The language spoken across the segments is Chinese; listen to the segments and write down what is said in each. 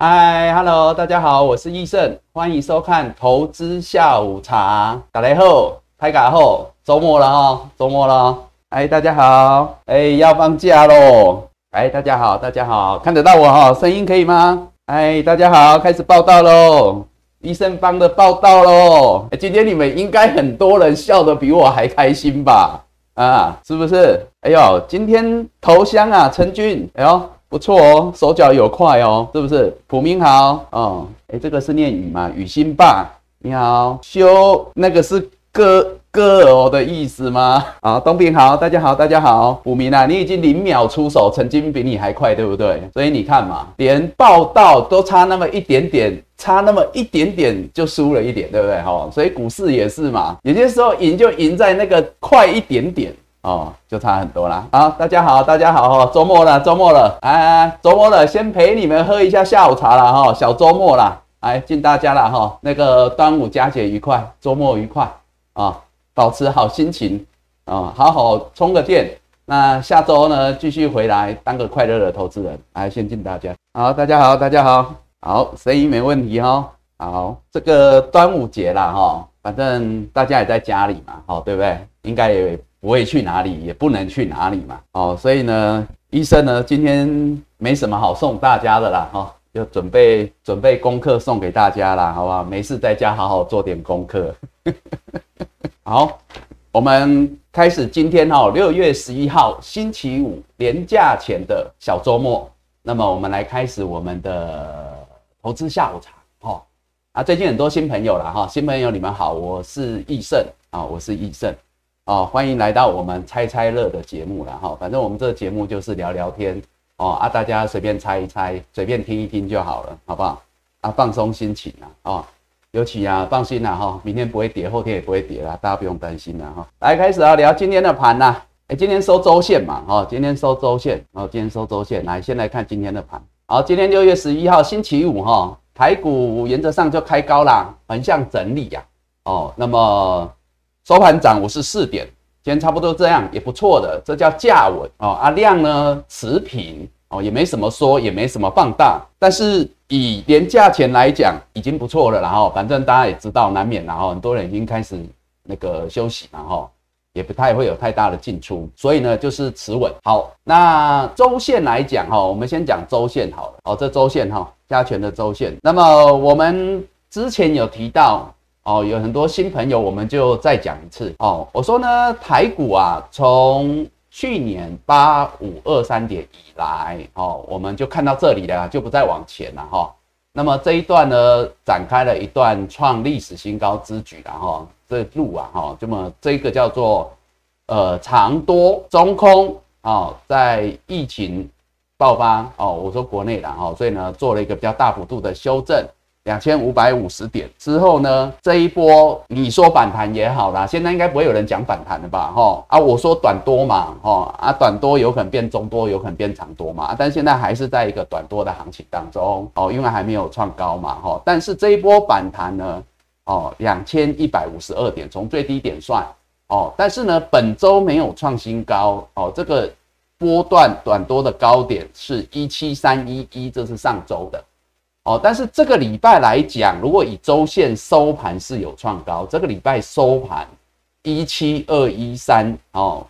嗨，Hello，大家好，我是易胜，欢迎收看投资下午茶。打雷后，拍卡后，周末了哦，周末了。哎，大家好，哎，要放假喽。哎，大家好，大家好，看得到我哈，声音可以吗？哎，大家好，开始报道喽，医生帮的报道喽。今天你们应该很多人笑得比我还开心吧？啊，是不是？哎呦，今天头香啊，陈俊，哎呦。不错哦，手脚有快哦，是不是？普明好哦，哎，这个是念雨吗？雨欣爸，你好，修那个是歌歌哦的意思吗？啊，东平好，大家好，大家好，普明啊，你已经零秒出手，曾经比你还快，对不对？所以你看嘛，连报道都差那么一点点，差那么一点点就输了一点，对不对？哈，所以股市也是嘛，有些时候赢就赢在那个快一点点。哦，就差很多啦。好，大家好，大家好哈，周末了，周末了，哎，周末了，先陪你们喝一下下午茶了哈，小周末啦，哎，敬大家了哈，那个端午佳节愉快，周末愉快啊，保持好心情啊，好好充个电。那下周呢，继续回来当个快乐的投资人。来，先敬大家。好，大家好，大家好，好，声音没问题哈。好，这个端午节啦哈，反正大家也在家里嘛，好，对不对？应该也。不会去哪里，也不能去哪里嘛。哦，所以呢，医生呢今天没什么好送大家的啦，哈，就准备准备功课送给大家啦，好不好？没事在家好好做点功课。好，我们开始今天哈，六月十一号星期五年假前的小周末。那么我们来开始我们的投资下午茶，哈。啊，最近很多新朋友了哈，新朋友你们好，我是易胜啊，我是易胜。哦，欢迎来到我们猜猜乐的节目了哈。反正我们这个节目就是聊聊天哦啊，大家随便猜一猜，随便听一听就好了，好不好？啊，放松心情啊，哦，尤其啊，放心啦哈，明天不会跌，后天也不会跌啦，大家不用担心啦哈。来开始啊，聊今天的盘呐。哎，今天收周线嘛，哦，今天收周线，哦，今天收周线。来，先来看今天的盘。好，今天六月十一号星期五哈，台股原则上就开高啦，横向整理呀。哦，那么。收盘涨五十四点，今天差不多这样也不错的，这叫价稳哦。啊量呢持平哦，也没什么说，也没什么放大，但是以连价钱来讲已经不错了。然后反正大家也知道，难免然后很多人已经开始那个休息然后也不太会有太大的进出，所以呢就是持稳。好，那周线来讲哈，我们先讲周线好了。哦，这周线哈，加权的周线。那么我们之前有提到。哦，有很多新朋友，我们就再讲一次哦。我说呢，台股啊，从去年八五二三点以来，哦，我们就看到这里了，就不再往前了哈。那么这一段呢，展开了一段创历史新高之举了哈。这路啊，哈，这么这个叫做呃长多中空哦，在疫情爆发哦，我说国内的哈，所以呢，做了一个比较大幅度的修正。两千五百五十点之后呢，这一波你说反弹也好啦，现在应该不会有人讲反弹了吧？哈啊，我说短多嘛，哈啊，短多有可能变中多，有可能变长多嘛，但现在还是在一个短多的行情当中哦，因为还没有创高嘛，哈。但是这一波反弹呢，哦，两千一百五十二点，从最低点算哦，但是呢，本周没有创新高哦，这个波段短多的高点是一七三一一，这是上周的。哦，但是这个礼拜来讲，如果以周线收盘是有创高，这个礼拜收盘一七二一三哦，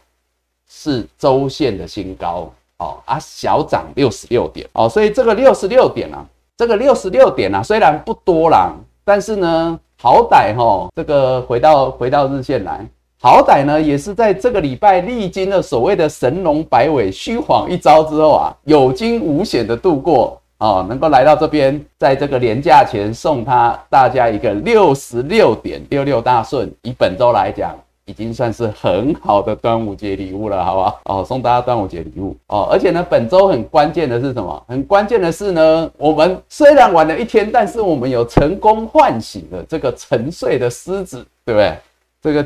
是周线的新高哦啊，小涨六十六点哦，所以这个六十六点啊，这个六十六点啊，虽然不多啦，但是呢，好歹哈，这个回到回到日线来，好歹呢，也是在这个礼拜历经了所谓的神龙摆尾、虚晃一招之后啊，有惊无险的度过。哦，能够来到这边，在这个年假前送他大家一个六十六点六六大顺，以本周来讲，已经算是很好的端午节礼物了，好不好？哦，送大家端午节礼物哦，而且呢，本周很关键的是什么？很关键的是呢，我们虽然晚了一天，但是我们有成功唤醒了这个沉睡的狮子，对不对？这个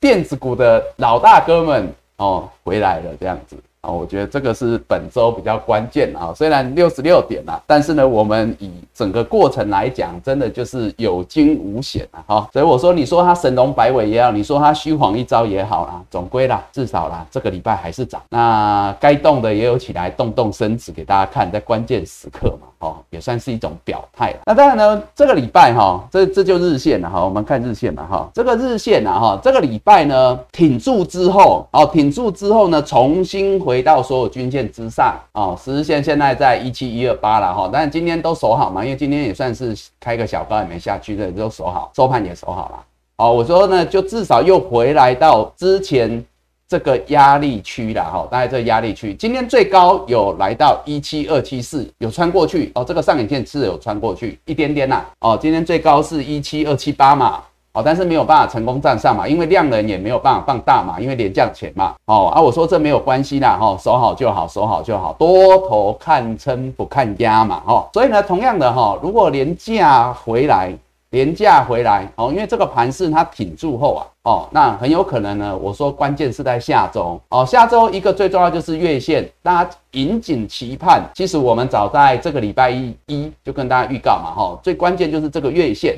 电子股的老大哥们哦，回来了，这样子啊，我觉得这个是本周比较关键啊。虽然六十六点啦，但是呢，我们以整个过程来讲，真的就是有惊无险啊。哈，所以我说，你说它神龙摆尾也好，你说它虚晃一招也好啦，总归啦，至少啦，这个礼拜还是涨。那该动的也有起来，动动身子给大家看，在关键时刻嘛，哦，也算是一种表态。那当然呢，这个礼拜哈，这这就日线了哈，我们看日线嘛哈，这个日线啊哈，这个礼拜呢挺住之后，哦，挺住之后呢，重新回。回到所有均线之上哦，十日线现在在一七一二八了哈，但今天都守好嘛，因为今天也算是开个小高也没下去的，都守好，收盘也守好了。哦，我说呢，就至少又回来到之前这个压力区了哈，大概这个压力区，今天最高有来到一七二七四，有穿过去哦，这个上影线是有穿过去一点点呐，哦，今天最高是一七二七八嘛。哦，但是没有办法成功站上嘛，因为量能也没有办法放大嘛，因为连降钱嘛。哦啊，我说这没有关系啦，哈，守好就好，守好就好，多头看撑不看压嘛，哈。所以呢，同样的哈，如果廉价回来，廉价回来，哦，因为这个盘势它挺住后啊，哦，那很有可能呢，我说关键是在下周，哦，下周一个最重要就是月线，大家引颈期盼。其实我们早在这个礼拜一一就跟大家预告嘛，哈，最关键就是这个月线。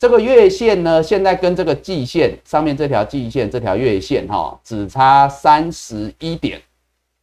这个月线呢，现在跟这个季线上面这条季线，这条月线哈，只差三十一点，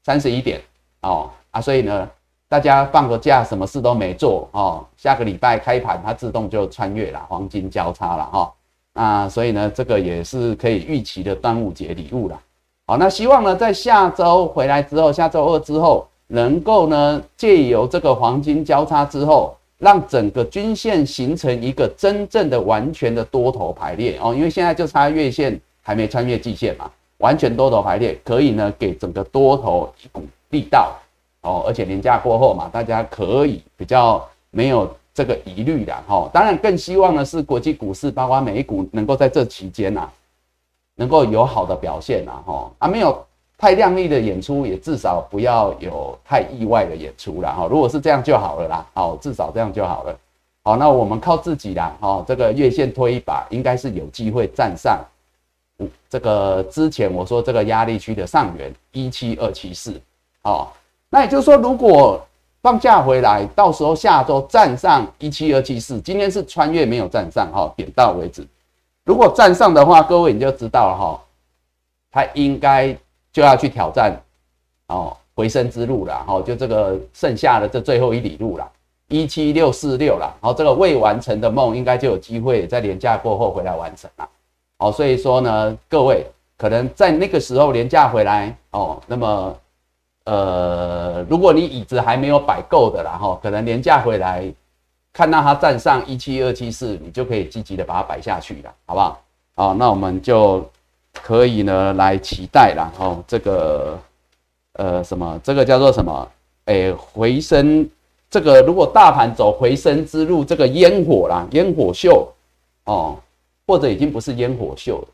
三十一点哦啊，所以呢，大家放个假，什么事都没做哦，下个礼拜开盘它自动就穿越了黄金交叉了哈啊，所以呢，这个也是可以预期的端午节礼物了。好，那希望呢，在下周回来之后，下周二之后，能够呢，借由这个黄金交叉之后。让整个均线形成一个真正的完全的多头排列哦，因为现在就差月线还没穿越季线嘛，完全多头排列可以呢给整个多头一股力道哦，而且年假过后嘛，大家可以比较没有这个疑虑的哈。当然更希望的是国际股市包括美股能够在这期间呐，能够有好的表现呐哈啊没有。太亮丽的演出也至少不要有太意外的演出了哈，如果是这样就好了啦，好，至少这样就好了。好，那我们靠自己啦，哈，这个月线推一把，应该是有机会站上这个之前我说这个压力区的上缘一七二七四，哦，那也就是说，如果放假回来，到时候下周站上一七二七四，今天是穿越没有站上哈，点到为止。如果站上的话，各位你就知道了哈，它应该。就要去挑战哦回升之路了，哦，就这个剩下的这最后一里路了，一七六四六了，然后这个未完成的梦应该就有机会在廉价过后回来完成了，哦，所以说呢，各位可能在那个时候廉价回来哦，那么呃，如果你椅子还没有摆够的啦，哈，可能廉价回来看到它站上一七二七四，你就可以积极的把它摆下去了，好不好？好，那我们就。可以呢，来期待啦。哦，这个呃什么，这个叫做什么？哎，回升，这个如果大盘走回升之路，这个烟火啦，烟火秀哦，或者已经不是烟火秀了，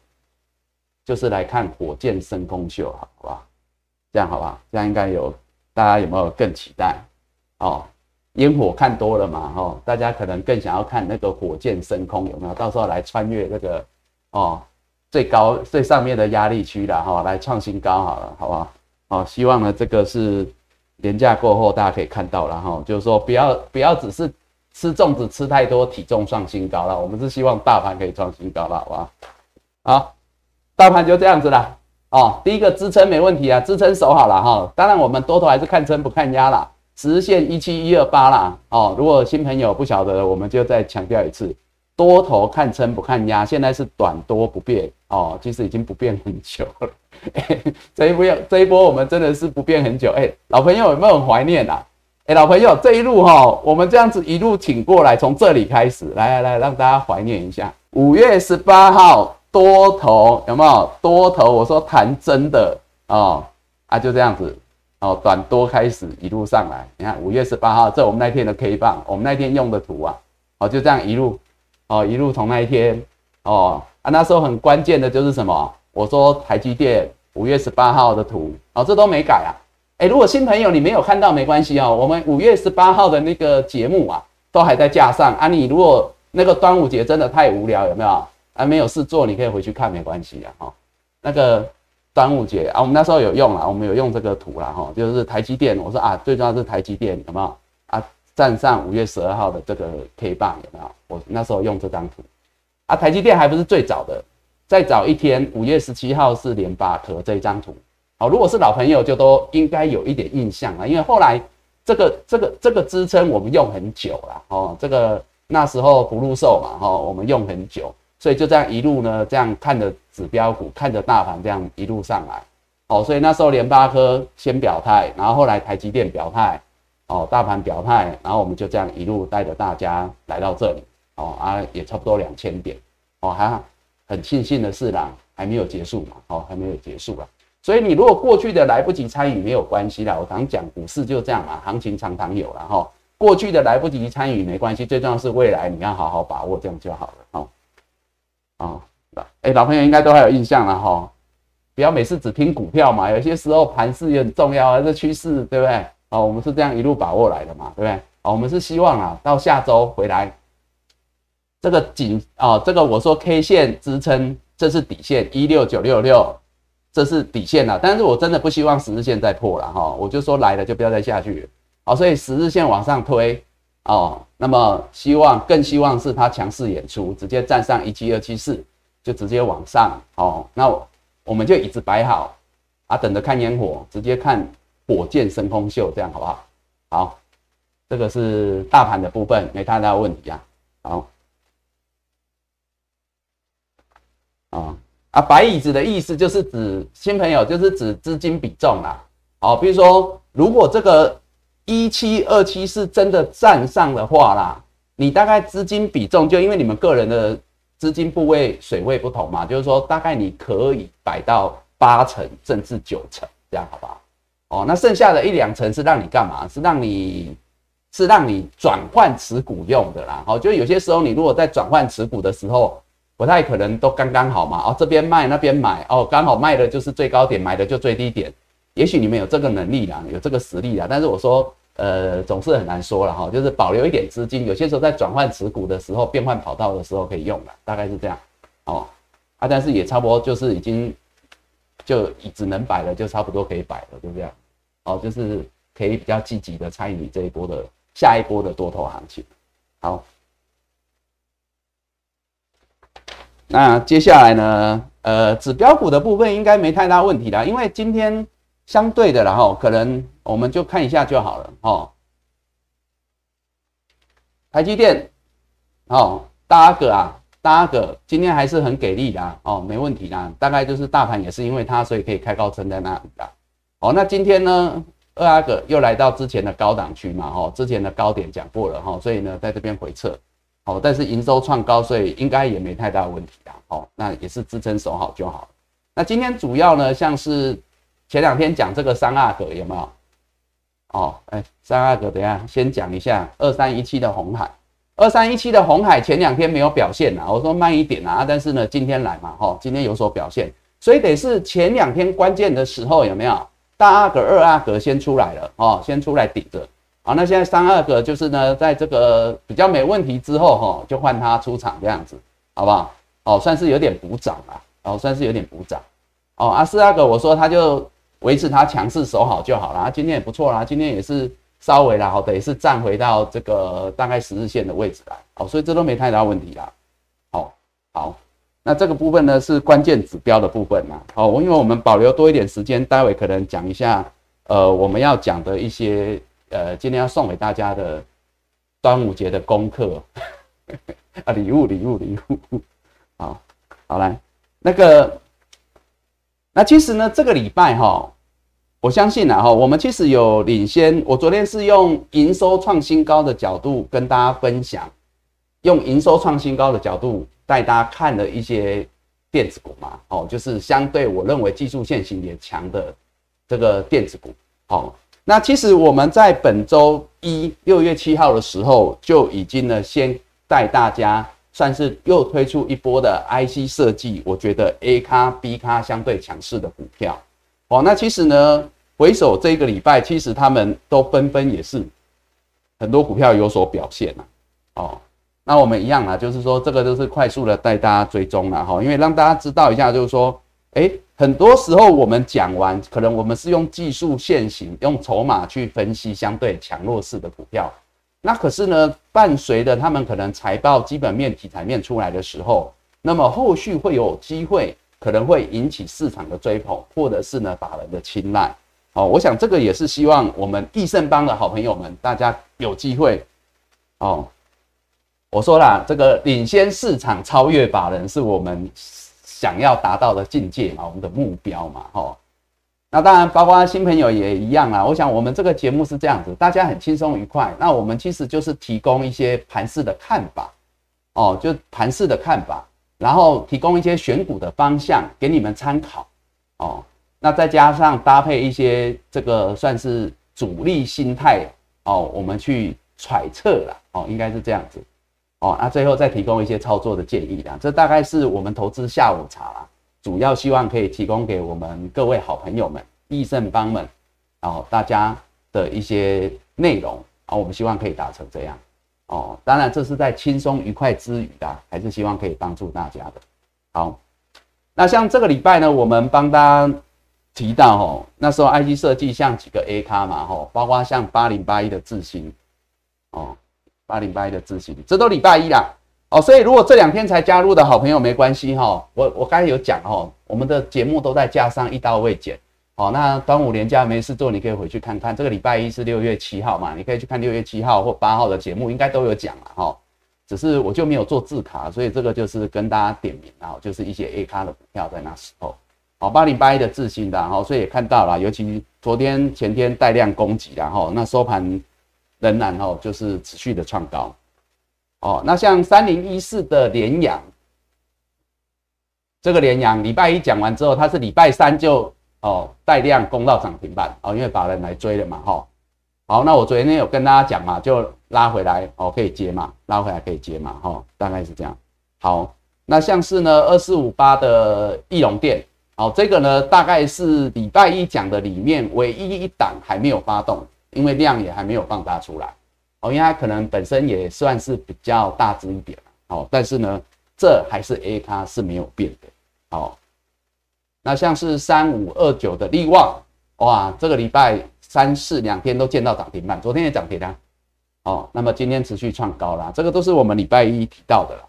就是来看火箭升空秀，好不好？这样好不好？这样应该有，大家有没有更期待？哦，烟火看多了嘛，哦，大家可能更想要看那个火箭升空，有没有？到时候来穿越这个哦。最高最上面的压力区了哈，来创新高好了，好不好？好，希望呢这个是年假过后大家可以看到了哈，就是说不要不要只是吃粽子吃太多，体重创新高了。我们是希望大盘可以创新高了，好不好？好，大盘就这样子了哦。第一个支撑没问题啊，支撑守好了哈。当然我们多头还是看撑不看压啦，实线一七一二八啦哦。如果新朋友不晓得，我们就再强调一次。多头看撑不看压，现在是短多不变哦，其实已经不变很久了。这一波这一波我们真的是不变很久。哎，老朋友有没有很怀念啊？哎，老朋友这一路哈，我们这样子一路挺过来，从这里开始，来来来，让大家怀念一下。五月十八号多头有没有？多头我说谈真的哦啊，就这样子哦，短多开始一路上来。你看五月十八号，这我们那天的 K 棒，我们那天用的图啊，哦就这样一路。哦，一路从那一天，哦啊，那时候很关键的就是什么？我说台积电五月十八号的图，哦，这都没改啊。哎，如果新朋友你没有看到没关系哦，我们五月十八号的那个节目啊，都还在架上啊。你如果那个端午节真的太无聊，有没有啊？没有事做，你可以回去看，没关系啊。哈，那个端午节啊，我们那时候有用啊，我们有用这个图啦哈，就是台积电，我说啊，最重要是台积电有没有啊？站上五月十二号的这个 K 棒有没有？我那时候用这张图啊，台积电还不是最早的，再早一天，五月十七号是联发科这一张图。好，如果是老朋友，就都应该有一点印象了，因为后来这个这个这个支撑我们用很久了哦，这个那时候不入售嘛哈，我们用很久，所以就这样一路呢，这样看着指标股，看着大盘这样一路上来，哦，所以那时候联发科先表态，然后后来台积电表态，哦，大盘表态，然后我们就这样一路带着大家来到这里，哦啊，也差不多两千点，哦，还很庆幸的是啦，还没有结束嘛，哦，还没有结束啊。所以你如果过去的来不及参与没有关系啦，我常讲股市就这样嘛，行情常常有了哈。过去的来不及参与没关系，最重要是未来你要好好把握，这样就好了哈。啊，哎，老朋友应该都还有印象了哈，不要每次只听股票嘛，有些时候盘势也很重要啊，这趋势对不对？哦，我们是这样一路把握来的嘛，对不对？哦，我们是希望啊，到下周回来这个颈啊，这个我说 K 线支撑，这是底线一六九六六。这是底线了，但是我真的不希望十日线再破了哈，我就说来了就不要再下去了，好，所以十日线往上推哦，那么希望更希望是它强势演出，直接站上一七二七四，就直接往上哦，那我们就椅子摆好啊，等着看烟火，直接看火箭升空秀，这样好不好？好，这个是大盘的部分，没太大问题啊，好，啊。啊，白椅子的意思就是指新朋友，就是指资金比重啦。好，比如说，如果这个一七二七是真的站上的话啦，你大概资金比重就因为你们个人的资金部位水位不同嘛，就是说大概你可以摆到八成甚至九成，这样好不好？哦，那剩下的一两成是让你干嘛？是让你是让你转换持股用的啦。好，就有些时候你如果在转换持股的时候。不太可能都刚刚好嘛？哦，这边卖那边买哦，刚好卖的就是最高点，买的就最低点。也许你们有这个能力啦，有这个实力啦，但是我说，呃，总是很难说了哈。就是保留一点资金，有些时候在转换持股的时候，变换跑道的时候可以用了，大概是这样。哦，啊，但是也差不多就是已经就只能摆了，就差不多可以摆了，就这样。哦，就是可以比较积极的参与这一波的下一波的多头行情。好。那接下来呢？呃，指标股的部分应该没太大问题啦，因为今天相对的，然后可能我们就看一下就好了哦。台积电，哦，大阿哥啊，大阿哥今天还是很给力的哦，没问题啦。大概就是大盘也是因为它，所以可以开高撑在那里的。哦，那今天呢，二阿哥又来到之前的高档区嘛，哦，之前的高点讲过了哈，所以呢，在这边回撤。好，但是营收创高，所以应该也没太大问题啊。好，那也是支撑守好就好那今天主要呢，像是前两天讲这个三阿哥有没有？哦，哎，三阿哥，等下先讲一下二三一七的红海。二三一七的红海前两天没有表现啊，我说慢一点啊，但是呢，今天来嘛，哈，今天有所表现，所以得是前两天关键的时候有没有？大阿哥、二阿哥先出来了，哦，先出来顶着。好，那现在三二个就是呢，在这个比较没问题之后，哈，就换他出场这样子，好不好？哦，算是有点补涨了，哦，算是有点补涨。哦，啊，四阿哥，我说他就维持他强势守好就好了，他今天也不错啦，今天也是稍微啦，好等，也是站回到这个大概十日线的位置来，哦，所以这都没太大问题啦。好，好，那这个部分呢是关键指标的部分嘛，好，因为我们保留多一点时间，待会可能讲一下，呃，我们要讲的一些。呃，今天要送给大家的端午节的功课 啊，礼物，礼物，礼物，好，好来，那个，那其实呢，这个礼拜哈，我相信啊哈，我们其实有领先。我昨天是用营收创新高的角度跟大家分享，用营收创新高的角度带大家看了一些电子股嘛，哦，就是相对我认为技术线型也强的这个电子股，好。那其实我们在本周一六月七号的时候就已经呢，先带大家算是又推出一波的 IC 设计，我觉得 A 咖 B 咖相对强势的股票。哦，那其实呢，回首这个礼拜，其实他们都纷纷也是很多股票有所表现了。哦，那我们一样啊，就是说这个都是快速的带大家追踪了哈，因为让大家知道一下，就是说，哎。很多时候我们讲完，可能我们是用技术线型、用筹码去分析相对强弱势的股票。那可是呢，伴随着他们可能财报基本面、题材面出来的时候，那么后续会有机会，可能会引起市场的追捧，或者是呢法人的青睐。哦，我想这个也是希望我们易盛邦的好朋友们，大家有机会哦。我说啦，这个领先市场、超越法人，是我们想要达到的境界嘛，我们的目标嘛，哈。那当然，包括新朋友也一样啊。我想我们这个节目是这样子，大家很轻松愉快。那我们其实就是提供一些盘式的看法，哦，就盘式的看法，然后提供一些选股的方向给你们参考，哦。那再加上搭配一些这个算是主力心态，哦，我们去揣测了，哦，应该是这样子，哦。那最后再提供一些操作的建议啦。这大概是我们投资下午茶啦。主要希望可以提供给我们各位好朋友们、益盛帮们，然后大家的一些内容啊，我们希望可以达成这样哦。当然，这是在轻松愉快之余的，还是希望可以帮助大家的。好，那像这个礼拜呢，我们帮大家提到哦，那时候 IC 设计像几个 A 咖嘛，吼，包括像八零八一的智新哦，八零八一的自信，这都礼拜一啦。哦，所以如果这两天才加入的好朋友没关系哈，我我刚才有讲哈，我们的节目都在加上一刀未剪。哦，那端午连假没事做，你可以回去看看。这个礼拜一是六月七号嘛，你可以去看六月七号或八号的节目，应该都有讲了哈。只是我就没有做字卡，所以这个就是跟大家点名啊，就是一些 A 咖的股票在那时候。哦，八零八一的自信的，然后所以也看到了，尤其昨天前天带量攻击，然后那收盘仍然哦就是持续的创高。哦，那像三零一四的联阳，这个联阳礼拜一讲完之后，它是礼拜三就哦带量攻到涨停板哦，因为把人来追了嘛，哈。好，那我昨天有跟大家讲嘛，就拉回来哦，可以接嘛，拉回来可以接嘛，哈，大概是这样。好，那像是呢二四五八的翼龙店，哦，这个呢大概是礼拜一讲的里面唯一一档还没有发动，因为量也还没有放大出来。哦，因为它可能本身也算是比较大只一点哦，但是呢，这还是 A 咖是没有变的，好，那像是三五二九的利旺，哇，这个礼拜三四两天都见到涨停板，昨天也涨停了，哦，那么今天持续创高啦，这个都是我们礼拜一提到的了。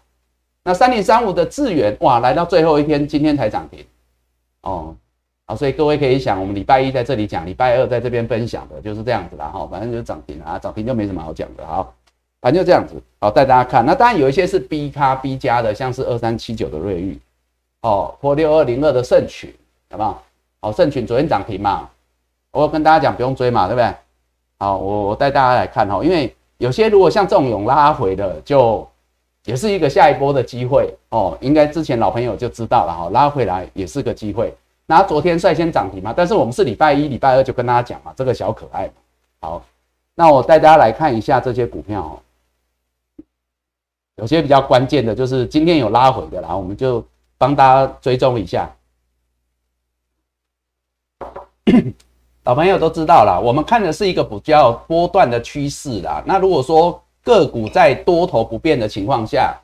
那三零三五的智源，哇，来到最后一天，今天才涨停，哦。好，所以各位可以想，我们礼拜一在这里讲，礼拜二在这边分享的就是这样子啦，哈，反正就是涨停啊，涨停就没什么好讲的，好，反正就这样子，好带大家看。那当然有一些是 B 咖 B 加的，像是二三七九的瑞昱，哦，或六二零二的盛群，好不好？好，盛群昨天涨停嘛，我跟大家讲不用追嘛，对不对？好，我我带大家来看哈，因为有些如果像这种有拉回的，就也是一个下一波的机会哦，应该之前老朋友就知道了哈，拉回来也是个机会。那昨天率先涨停嘛，但是我们是礼拜一、礼拜二就跟大家讲嘛，这个小可爱嘛。好，那我带大家来看一下这些股票哦，有些比较关键的，就是今天有拉回的啦，我们就帮大家追踪一下。老朋友都知道了，我们看的是一个比较波段的趋势啦。那如果说个股在多头不变的情况下，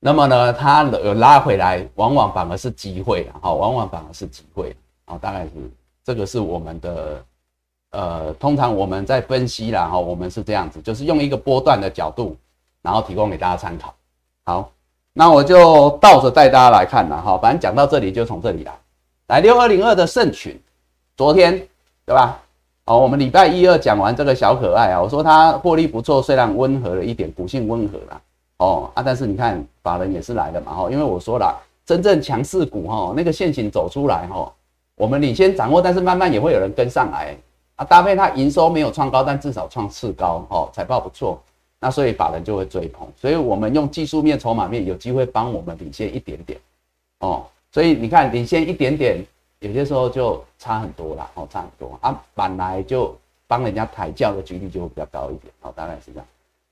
那么呢，它有拉回来，往往反而是机会，哈，往往反而是机会，啊，大概是这个是我们的，呃，通常我们在分析啦，哈，我们是这样子，就是用一个波段的角度，然后提供给大家参考。好，那我就倒着带大家来看了，哈，反正讲到这里就从这里来，来六二零二的盛群，昨天对吧？好，我们礼拜一二讲完这个小可爱啊，我说它获利不错，虽然温和了一点，股性温和啦。哦啊，但是你看法人也是来的嘛，哈，因为我说了，真正强势股哈，那个线型走出来哈，我们领先掌握，但是慢慢也会有人跟上来啊，搭配它营收没有创高，但至少创次高，哦，财报不错，那所以法人就会追捧，所以我们用技术面、筹码面有机会帮我们领先一点点，哦，所以你看领先一点点，有些时候就差很多啦，哦，差很多啊，本来就帮人家抬轿的几率就会比较高一点，哦，大概是这样。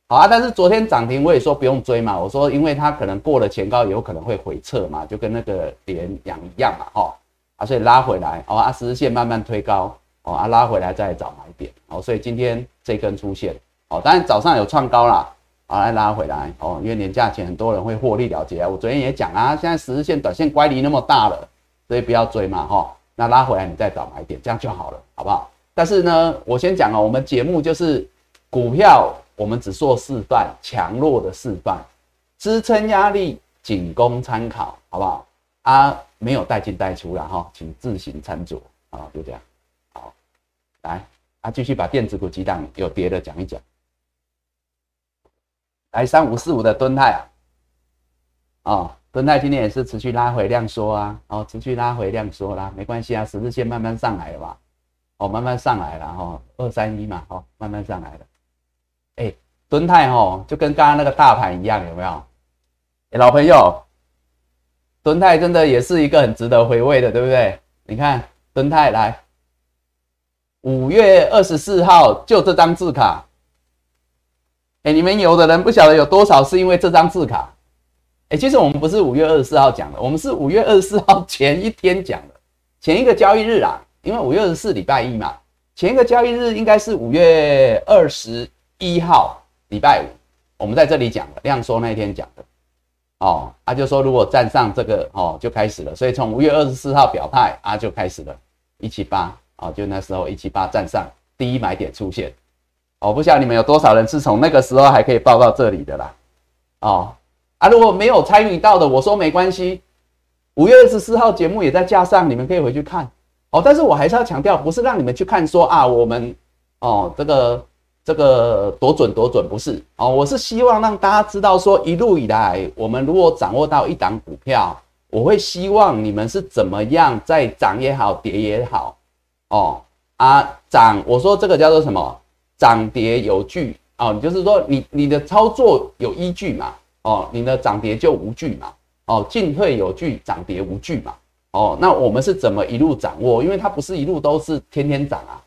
好啊，但是昨天涨停我也说不用追嘛，我说因为它可能过了前高，有可能会回撤嘛，就跟那个连阳一样嘛，哈啊，所以拉回来哦，啊十日线慢慢推高哦，啊拉回来再找买点哦，所以今天这根出现哦，当然早上有创高啦，啊拉回来哦，因为年假前很多人会获利了结啊，我昨天也讲啊，现在十日线短线乖离那么大了所以不要追嘛哈。那拉回来你再找买点，这样就好了，好不好？但是呢，我先讲哦，我们节目就是股票，我们只做示范，强弱的示范，支撑压力仅供参考，好不好？啊，没有带进带出了哈，请自行参酌啊，就这样。好，来啊，继续把电子股几档有跌的讲一讲。来三五四五的吨泰啊，啊，吨泰今天也是持续拉回量缩啊，哦，持续拉回量缩啦，没关系啊，十字线慢慢上来了嘛，哦，慢慢上来了哈，二三一嘛，哦，慢慢上来了。敦，泰哦，就跟刚刚那个大盘一样，有没有？哎，老朋友，敦泰真的也是一个很值得回味的，对不对？你看敦泰来，五月二十四号就这张字卡。哎，你们有的人不晓得有多少是因为这张字卡。哎，其实我们不是五月二十四号讲的，我们是五月二十四号前一天讲的，前一个交易日啊，因为五月二十四礼拜一嘛，前一个交易日应该是五月二十一号礼拜五，我们在这里讲的，量缩那一天讲的。哦，他就说如果站上这个哦，就开始了，所以从五月二十四号表态啊，就开始了，一七八哦，就那时候一七八站上第一买点出现。我不晓得你们有多少人是从那个时候还可以报到这里的啦，哦啊，如果没有参与到的，我说没关系，五月二十四号节目也在架上，你们可以回去看哦。但是我还是要强调，不是让你们去看说啊，我们哦这个这个多准多准，不是哦，我是希望让大家知道说，一路以来我们如果掌握到一档股票，我会希望你们是怎么样在涨也好，跌也好，哦啊涨，我说这个叫做什么？涨跌有据哦，你就是说你你的操作有依据嘛？哦，你的涨跌就无据嘛？哦，进退有据，涨跌无据嘛？哦，那我们是怎么一路掌握？因为它不是一路都是天天涨啊，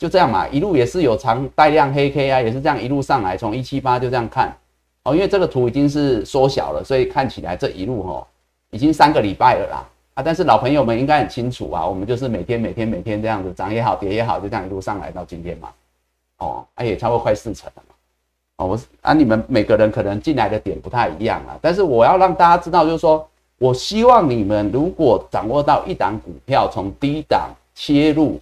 就这样嘛，一路也是有长带量黑 K 啊，也是这样一路上来，从一七八就这样看哦，因为这个图已经是缩小了，所以看起来这一路哦，已经三个礼拜了啦啊！但是老朋友们应该很清楚啊，我们就是每天每天每天这样子涨也好，跌也好，就这样一路上来到今天嘛。哦，哎，也差不多快四成了嘛。哦，我啊，你们每个人可能进来的点不太一样啊，但是我要让大家知道，就是说我希望你们如果掌握到一档股票，从低档切入，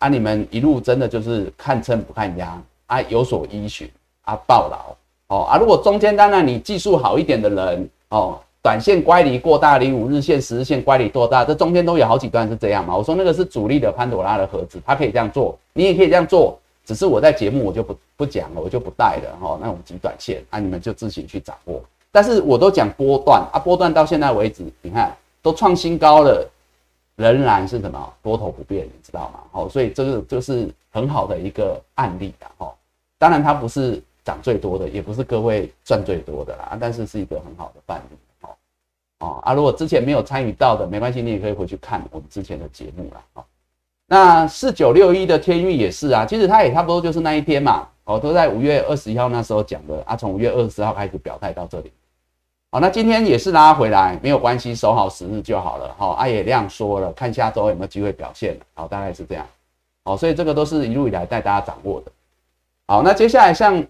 啊，你们一路真的就是看撑不看压啊，有所依循啊，抱牢哦啊。如果中间当然你技术好一点的人哦，短线乖离过大，离五日线、十日线乖离多大，这中间都有好几段是这样嘛。我说那个是主力的潘朵拉的盒子，它可以这样做，你也可以这样做。只是我在节目我就不不讲了，我就不带了哈。那种极短线啊，你们就自行去掌握。但是我都讲波段啊，波段到现在为止，你看都创新高了，仍然是什么多头不变，你知道吗？好，所以这个就是很好的一个案例啊。哈，当然它不是涨最多的，也不是各位赚最多的啦，但是是一个很好的范例。哦哦啊，如果之前没有参与到的，没关系，你也可以回去看我们之前的节目啦。哦。那四九六一的天域也是啊，其实它也差不多就是那一天嘛，哦，都在五月二十一号那时候讲的啊，从五月二十号开始表态到这里，好，那今天也是拉回来，没有关系，守好十日就好了，好，阿也量说了，看下周有没有机会表现，好，大概是这样，好，所以这个都是一路以来带大家掌握的，好，那接下来像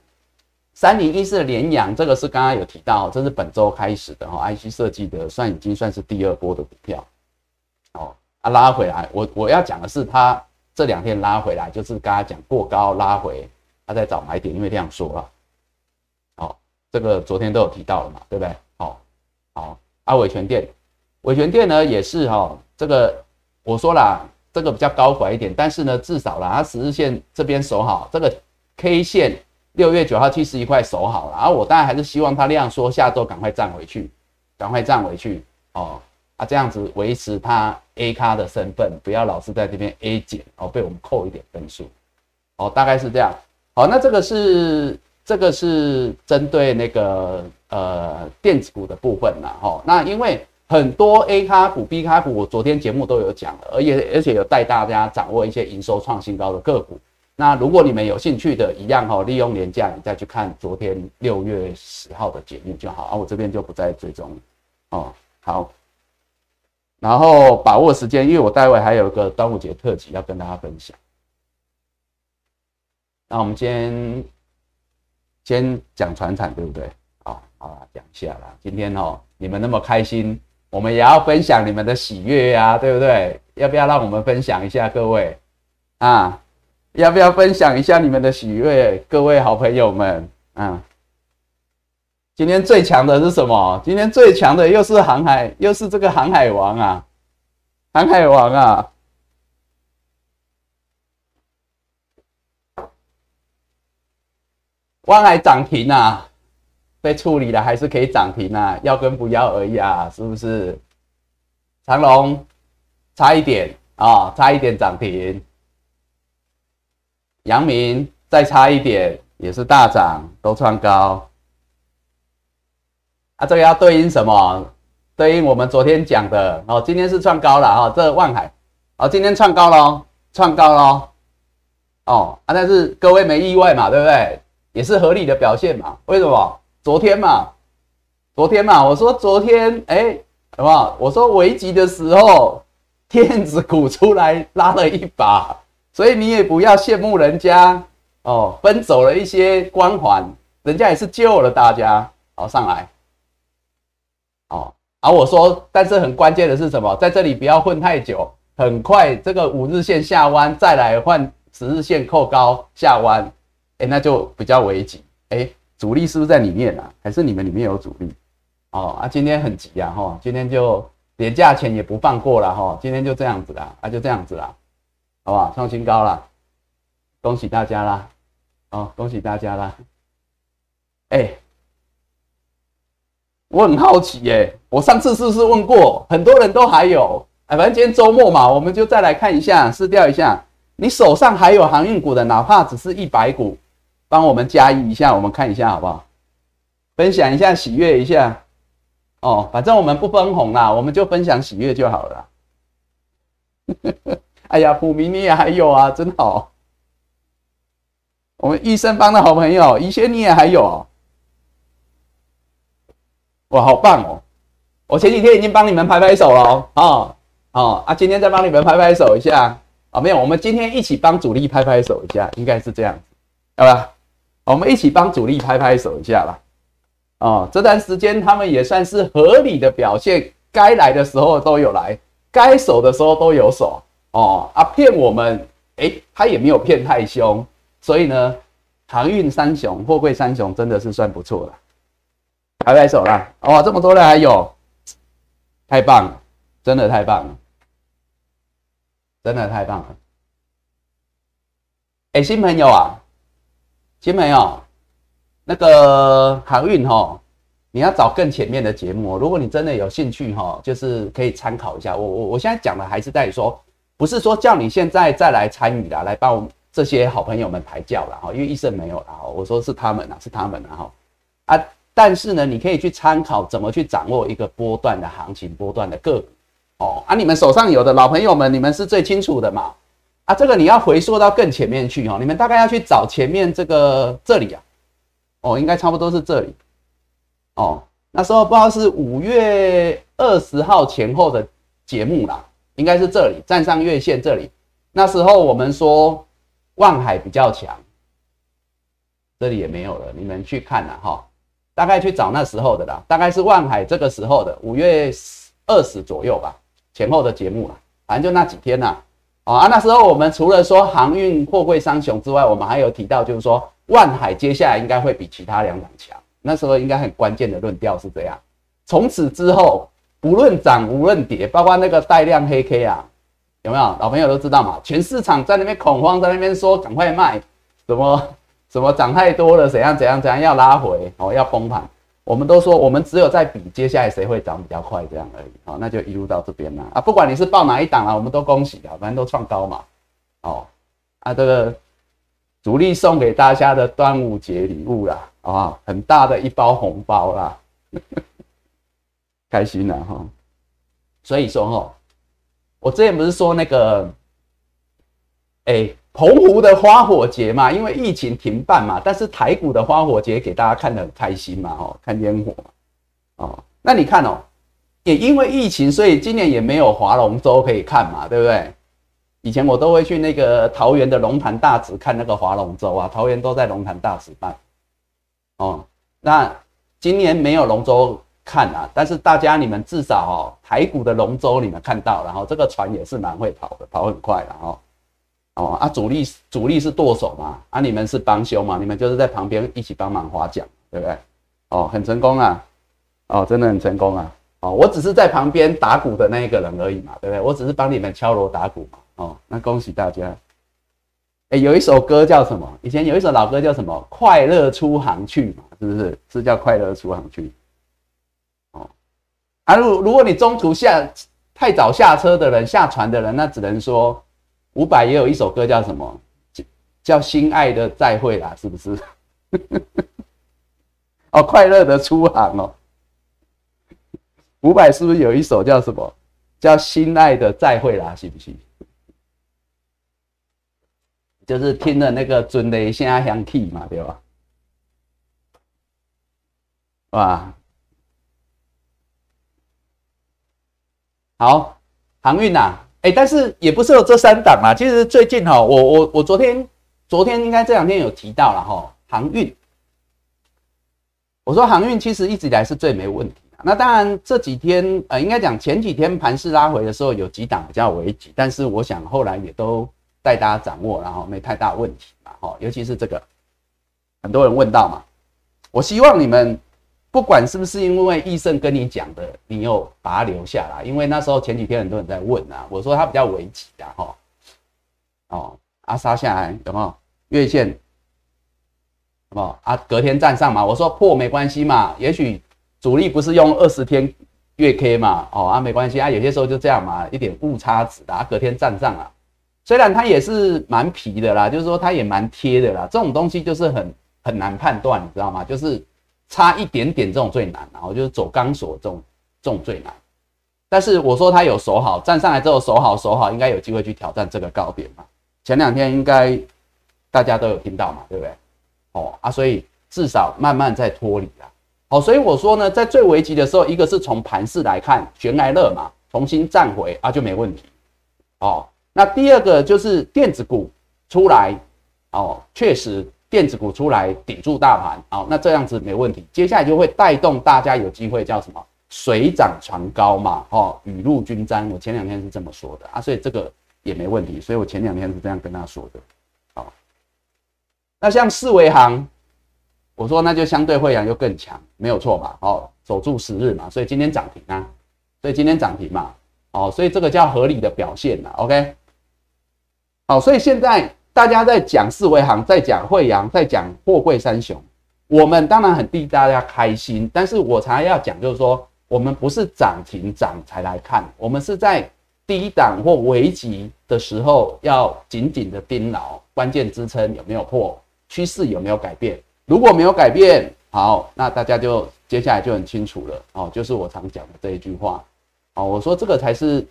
三零一四的联阳，这个是刚刚有提到，这是本周开始的哈，IC 设计的，算已经算是第二波的股票，哦。啊，拉回来，我我要讲的是，它这两天拉回来，就是刚才讲过高拉回，它在找买点，因为量缩了。好，这个昨天都有提到了嘛，对不对？好，阿，伟权店，伟权店呢也是哈，这个我说啦，这个比较高拐一点，但是呢，至少啦，它十日线这边守好，这个 K 线六月九号七十一块守好了，而我当然还是希望它量缩，下周赶快站回去，赶快站回去哦。啊，这样子维持它 A 咖的身份，不要老是在这边 A 减哦，被我们扣一点分数哦，大概是这样。好，那这个是这个是针对那个呃电子股的部分啦。哈。那因为很多 A 咖股、B 咖股，我昨天节目都有讲了，而且而且有带大家掌握一些营收创新高的个股。那如果你们有兴趣的，一样哈，利用年假你再去看昨天六月十号的节目就好啊，我这边就不再追踪了哦。好。然后把握时间，因为我待会还有一个端午节特辑要跟大家分享。那我们先先讲船产，对不对？好，好讲一下啦。今天哦，你们那么开心我们也要分享你们的喜悦呀，对不对？要不要让我们分享一下，各位啊？要不要分享一下你们的喜悦，各位好朋友们啊？今天最强的是什么？今天最强的又是航海，又是这个航海王啊！航海王啊！万海涨停啊！被处理了还是可以涨停啊？要跟不要而已啊，是不是？长隆差一点啊，差一点涨停。阳明再差一点也是大涨，都创高。啊，这个要对应什么？对应我们昨天讲的哦，今天是创高了哈，这万海哦，今天创高了，创高了哦啊，但是各位没意外嘛，对不对？也是合理的表现嘛？为什么？昨天嘛，昨天嘛，我说昨天，哎，好不好？我说危急的时候，电子股出来拉了一把，所以你也不要羡慕人家哦，分走了一些光环，人家也是救了大家，好上来，哦，而我说，但是很关键的是什么？在这里不要混太久，很快这个五日线下弯，再来换十日线扣高下弯，哎，那就比较危急，哎。主力是不是在里面啊？还是你们里面有主力？哦啊，今天很急啊，哈，今天就连价钱也不放过了，哈，今天就这样子啦，啊，就这样子啦，好不好？创新高了，恭喜大家啦，哦，恭喜大家啦。哎，我很好奇耶，我上次是不是问过？很多人都还有，哎，反正今天周末嘛，我们就再来看一下，试掉一下，你手上还有航运股的，哪怕只是一百股。帮我们加一一下，我们看一下好不好？分享一下喜悦一下哦，反正我们不分红啦，我们就分享喜悦就好了。哎呀，普明你也还有啊，真好。我们医生帮的好朋友，以前你也还有，哇，好棒哦！我前几天已经帮你们拍拍手了哦，哦啊，今天再帮你们拍拍手一下啊，没有，我们今天一起帮主力拍拍手一下，应该是这样，好吧？我们一起帮主力拍拍手一下啦。哦，这段时间他们也算是合理的表现，该来的时候都有来，该守的时候都有守哦。啊，骗我们，哎，他也没有骗太凶，所以呢，航运三雄、货柜三雄真的是算不错了，拍拍手啦！哇，这么多人还有，太棒了，真的太棒了，真的太棒了。哎，新朋友啊！新朋友，那个航运哈，你要找更前面的节目。如果你真的有兴趣哈，就是可以参考一下。我我我现在讲的还是在于说，不是说叫你现在再来参与啦，来帮我们这些好朋友们抬轿了哈。因为医生没有了哈，我说是他们啊，是他们啊哈啊。但是呢，你可以去参考怎么去掌握一个波段的行情、波段的个股哦。啊，你们手上有的老朋友们，你们是最清楚的嘛。啊，这个你要回溯到更前面去哦，你们大概要去找前面这个这里啊，哦，应该差不多是这里，哦，那时候不知道是五月二十号前后的节目啦，应该是这里站上月线这里，那时候我们说望海比较强，这里也没有了，你们去看了哈，大概去找那时候的啦，大概是望海这个时候的五月二十左右吧，前后的节目啦，反正就那几天呐。啊那时候我们除了说航运货柜三雄之外，我们还有提到，就是说万海接下来应该会比其他两档强。那时候应该很关键的论调是这样。从此之后，不论涨无论跌，包括那个带量黑 K 啊，有没有老朋友都知道嘛？全市场在那边恐慌，在那边说赶快卖，什么什么涨太多了，怎样怎样怎样要拉回哦，要崩盘。我们都说，我们只有在比接下来谁会涨比较快这样而已，好，那就一路到这边了啊。不管你是报哪一档啊，我们都恭喜啊，反正都创高嘛。哦，啊，这个主力送给大家的端午节礼物啦，啊，很大的一包红包啦，开心了哈。所以说哈，我之前不是说那个，哎。澎湖的花火节嘛，因为疫情停办嘛，但是台股的花火节给大家看得很开心嘛，哦，看烟火，哦，那你看哦，也因为疫情，所以今年也没有划龙舟可以看嘛，对不对？以前我都会去那个桃园的龙潭大池看那个划龙舟啊，桃园都在龙潭大池办，哦，那今年没有龙舟看啊，但是大家你们至少哦，台股的龙舟你们看到，然后这个船也是蛮会跑的，跑很快的哦。哦啊，主力主力是舵手嘛，啊你们是帮凶嘛，你们就是在旁边一起帮忙划桨，对不对？哦，很成功啊，哦，真的很成功啊。哦，我只是在旁边打鼓的那一个人而已嘛，对不对？我只是帮你们敲锣打鼓嘛。哦，那恭喜大家。哎，有一首歌叫什么？以前有一首老歌叫什么？快乐出航去嘛，是不是？是叫快乐出航去。哦，啊，如如果你中途下太早下车的人、下船的人，那只能说伍佰也有一首歌叫什么？叫心爱的再会啦，是不是？哦，快乐的出航哦。伍佰是不是有一首叫什么？叫心爱的再会啦，是不是？就是听了那个准的下香气嘛，对吧？哇，好，航运呐，哎，但是也不是有这三档啊。其实最近哈，我我我昨天昨天应该这两天有提到了哈，航运。我说航运其实一直以来是最没问题的。那当然这几天呃，应该讲前几天盘势拉回的时候，有几档比较危急，但是我想后来也都。带大家掌握，然后没太大问题嘛，哈，尤其是这个，很多人问到嘛，我希望你们不管是不是因为医生跟你讲的，你又把它留下来，因为那时候前几天很多人在问啊，我说它比较危急的哈，哦，啊杀下来有没有月线？什么啊？隔天站上嘛？我说破没关系嘛，也许主力不是用二十天月 K 嘛，哦啊没关系啊，有些时候就这样嘛，一点误差值啊，隔天站上啊。虽然它也是蛮皮的啦，就是说它也蛮贴的啦，这种东西就是很很难判断，你知道吗？就是差一点点这种最难，然后就是走钢索这种这种最难。但是我说它有守好，站上来之后守好守好，应该有机会去挑战这个高点嘛。前两天应该大家都有听到嘛，对不对？哦啊，所以至少慢慢在脱离啦。好，所以我说呢，在最危急的时候，一个是从盘势来看，悬来乐嘛，重新站回啊就没问题。哦。那第二个就是电子股出来哦，确实电子股出来顶住大盘，好，那这样子没问题。接下来就会带动大家有机会叫什么水涨船高嘛，哦，雨露均沾。我前两天是这么说的啊，所以这个也没问题。所以我前两天是这样跟他说的。好，那像四维行，我说那就相对汇阳就更强，没有错吧？哦，守住十日嘛，所以今天涨停啊，所以今天涨停嘛，哦，所以这个叫合理的表现了，OK。好，所以现在大家在讲四维行，在讲惠阳，在讲货柜三雄，我们当然很替大家开心。但是我常常要讲，就是说，我们不是涨停涨才来看，我们是在低档或危急的时候，要紧紧的盯牢关键支撑有没有破，趋势有没有改变。如果没有改变，好，那大家就接下来就很清楚了。哦，就是我常讲的这一句话。哦，我说这个才是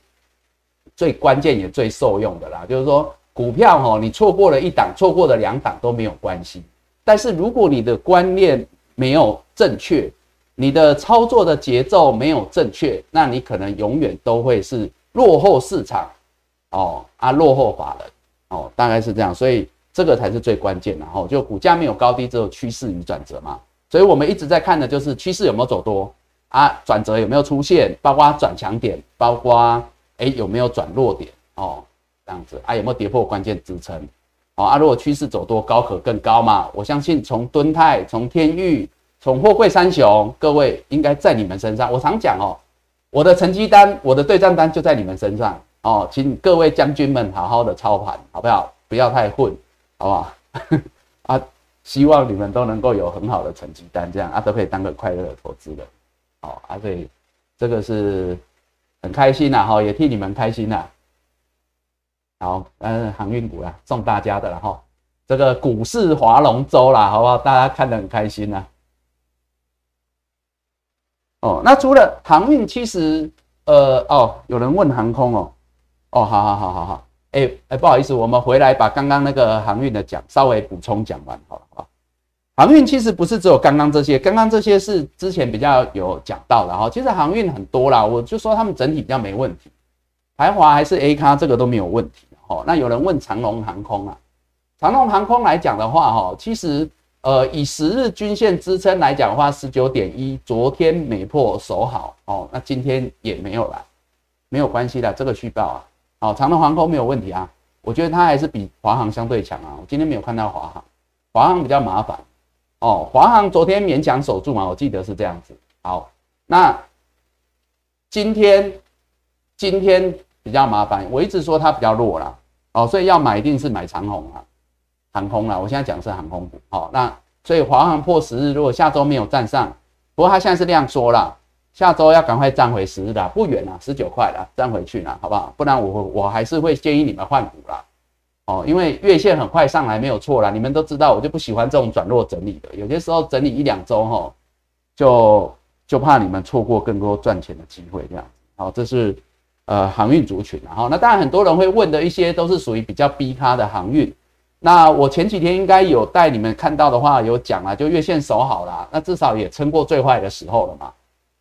最关键也最受用的啦，就是说。股票哈，你错过了一档，错过了两档都没有关系。但是如果你的观念没有正确，你的操作的节奏没有正确，那你可能永远都会是落后市场哦啊，落后法人哦，大概是这样。所以这个才是最关键的哈，就股价没有高低，只有趋势与转折嘛。所以我们一直在看的就是趋势有没有走多啊，转折有没有出现，包括转强点，包括哎有没有转弱点哦。这样子啊，有没有跌破关键支撑？哦啊，如果趋势走多，高可更高嘛。我相信从敦泰、从天域、从货柜三雄，各位应该在你们身上。我常讲哦，我的成绩单、我的对账单就在你们身上哦，请各位将军们好好的操盘，好不好？不要太混，好不好？啊，希望你们都能够有很好的成绩单，这样啊都可以当个快乐的投资人。好啊，所以这个是很开心呐，哈，也替你们开心呐。好，嗯，航运股啦，送大家的了哈。这个股市划龙舟啦，好不好？大家看得很开心呐。哦，那除了航运，其实，呃，哦，有人问航空哦，哦，好好好好好，哎哎，不好意思，我们回来把刚刚那个航运的讲稍微补充讲完好了好。航运其实不是只有刚刚这些，刚刚这些是之前比较有讲到的哈。其实航运很多啦，我就说他们整体比较没问题，台华还是 A 咖，这个都没有问题。哦，那有人问长龙航空啊，长龙航空来讲的话，哈，其实呃，以十日均线支撑来讲的话，十九点一，昨天没破守好哦，那今天也没有来，没有关系的，这个续报啊，好，长龙航空没有问题啊，我觉得它还是比华航相对强啊，我今天没有看到华航，华航比较麻烦。哦，华航昨天勉强守住嘛，我记得是这样子，好，那今天今天比较麻烦，我一直说它比较弱啦，哦，所以要买一定是买长虹啊。航空啦，我现在讲是航空股，好，那所以华航破十日，如果下周没有站上，不过它现在是量缩啦，下周要赶快站回十日的，不远了，十九块了，站回去啦，好不好？不然我我还是会建议你们换股啦，哦，因为月线很快上来没有错啦，你们都知道，我就不喜欢这种转弱整理的，有些时候整理一两周哈，就就怕你们错过更多赚钱的机会，这样，好，这是呃航运族群，然后那当然很多人会问的一些都是属于比较逼咖的航运。那我前几天应该有带你们看到的话，有讲了，就月线守好了，那至少也撑过最坏的时候了嘛。